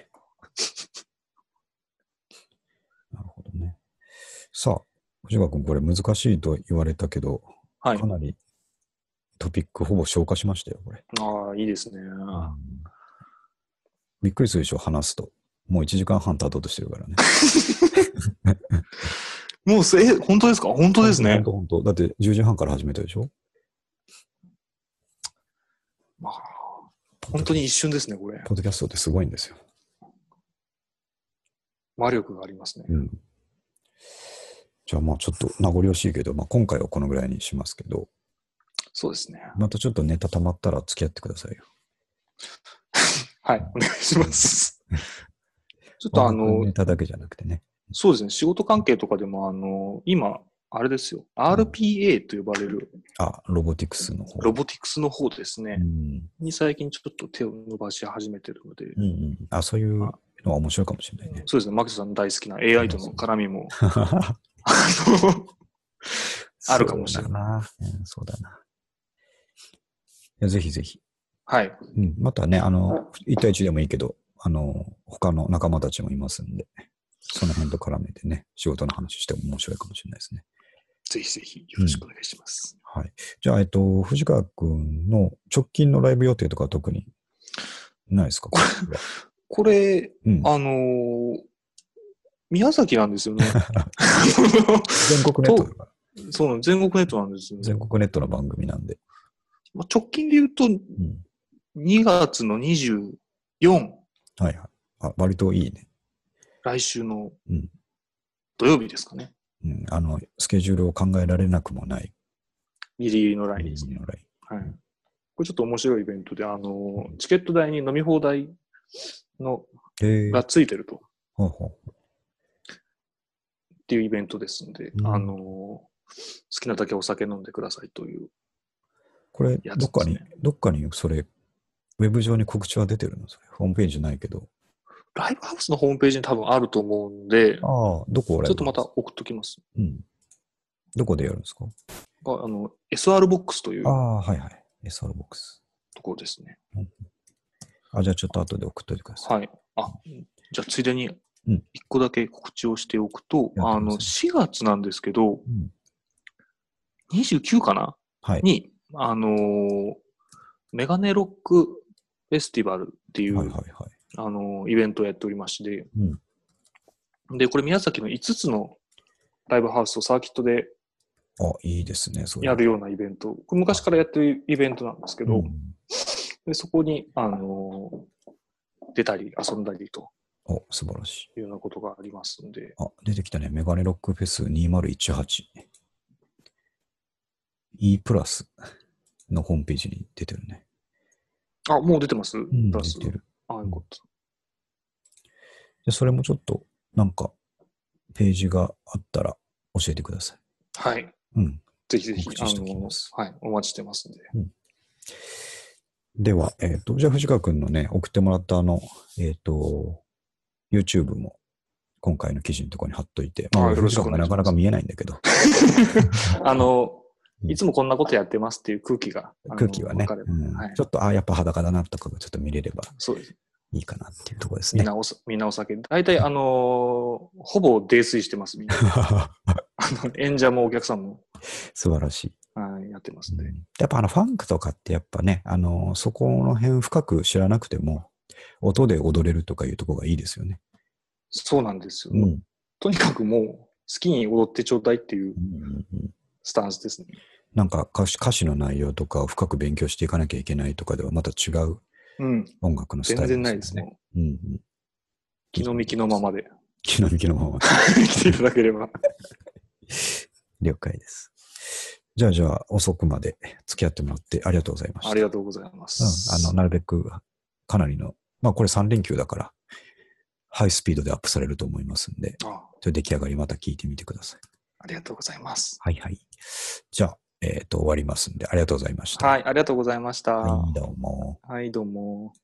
なるほどね。さあ、藤川君、これ難しいと言われたけど、はいか。なりトピックほぼ消化しましたよ、これ。ああ、いいですね。びっくりするでしょ、話すと。もう1時間半経とうとしてるからね。*laughs* もうす、え、本当ですか？本当ですね本。当本当だって10時半から始めたでしょ？まあ、本当に一瞬ですね、これ。ポッドキャストってすごいんですよ。魔力がありますね。うん。じゃあまあちょっと名残惜しいけど、まあ今回はこのぐらいにしますけど、そうですね。またちょっとネタ溜まったら付き合ってくださいよ。*laughs* はい、お願いします。ちょっとあのネ、タだけじゃなくてね。そうですね、仕事関係とかでも、あの、今、あれですよ。RPA と呼ばれるあ、ロボティクスの方。ロボティクスの方ですねう。ん。に最近ちょっっと手を伸ばし始めてるので、うんうん。あ、そういうのは面白いかもしれないね。そうですね。マキトさん大好きな AI との絡みも、*laughs* あるかもしれないそうだな。うんそうだな。いや、ぜひぜひ。はい。うん。またね、あの、1対1でもいいけど、あの、他の仲間たちもいますんで、その辺と絡めてね、仕事の話しても面白いかもしれないですね。ぜひぜひよろしくお願いします。はい。じゃあ、えっと、藤川くんの直近のライブ予定とかは特にないですか？これはこれ、うん。あのー宮崎なんですよね。*laughs* 全国ネット。そうなの、全国ネットなんですよね。全国ネットの番組なんで。まあ、直近で言うと、うん。2月の24、はいはい。あ、割といいね。来週のうん土曜日ですかね。うん。あの、スケジュールを考えられなくもない。ギリギリのラインですね。はい。これちょっと面白いイベントで、あのーチケット代に飲み放題のえー、がついてると。ほうほうっていうイベントですので、うんあのー好きなだけお酒飲んでくださいという。これ、どっかにどっかにそれ、ウェブ上に告知は出てるの？それ。ホームページないけど。ライブハウスのホームページに多分あると思うんで、ちああ、どこ？ょっとまた。送っときます。うん。どこでやるんですか？ああの、SR ボックスというああ、はいはい。SR ボックス。ところですね。あ、じゃあちょっと後で送っといてください。はい。あ、じゃあついでにうん、一個だけ告知をしておくと、やってあの、ます4月なんですけど、うん。29かな？はい。に、あのーメガネロックフェスティバルっていう、はいはいはい。あのーイベントをやっておりまして、うん。で、これ宮崎の5つのライブハウスをサーキットであ、いいですね。やるようなイベント。昔からやってるイベントなんですけど、うんでそこに、あのー出たり遊んだりとお、素晴らしい。いうようなことがありますんで、あ、出てきたね。メガネロックフェス2018。E プラスのホームページに出てるね。あ、もう出てます、うん、プラス出てる。あ、よかった。で、それもちょっと、なんか、ページがあったら教えてください。はい。うん。ぜひぜひ告、知しておきますあのはい、お待ちしてますんで。では、えっ、と、じゃあ藤川くんのね、送ってもらったあの、えっ、と、YouTube も今回の記事のところに貼っといて、まあ、はいよろしくなかなか見えないんだけど、*laughs* あの、うんいつもこんなことやってますっていう空気が。空気はねうんはいちょっと、あやっぱ裸だなとかがちょっと見れればそうです。いいかなっていうところですね。みんなおさ、みんなお酒。大体、あのーほぼ泥酔してます、みんな。*laughs* あの演者もお客さんも、素晴らしい。はい、やってますんで。やっぱあのファンクとかってやっぱね、あの、そこの辺深く知らなくても、音で踊れるとかいうところがいいですよね。そうなんですよ。うん。とにかくもう、好きに踊ってちょうだいっていううんうんうんスタンスですね。なんか歌詞歌詞の内容とかを深く勉強していかなきゃいけないとかではまた違ううん。音楽のスタイル全然ないですね。もうんうん。ん。気の幹のままで *laughs* 気の幹のまま。来ていただければ。*laughs* 了解です。じゃあじゃあ遅くまで付き合ってもらってありがとうございました。ありがとうございます。うん、あの、なるべくかなりの、まあこれ3連休だから、ハイスピードでアップされると思いますんで、出来上がりまた聞いてみてください。ありがとうございます。はいはい。じゃあ、えっ、と、終わりますんで、ありがとうございました。はい、ありがとうございました。はい、どうも。はい、どうも。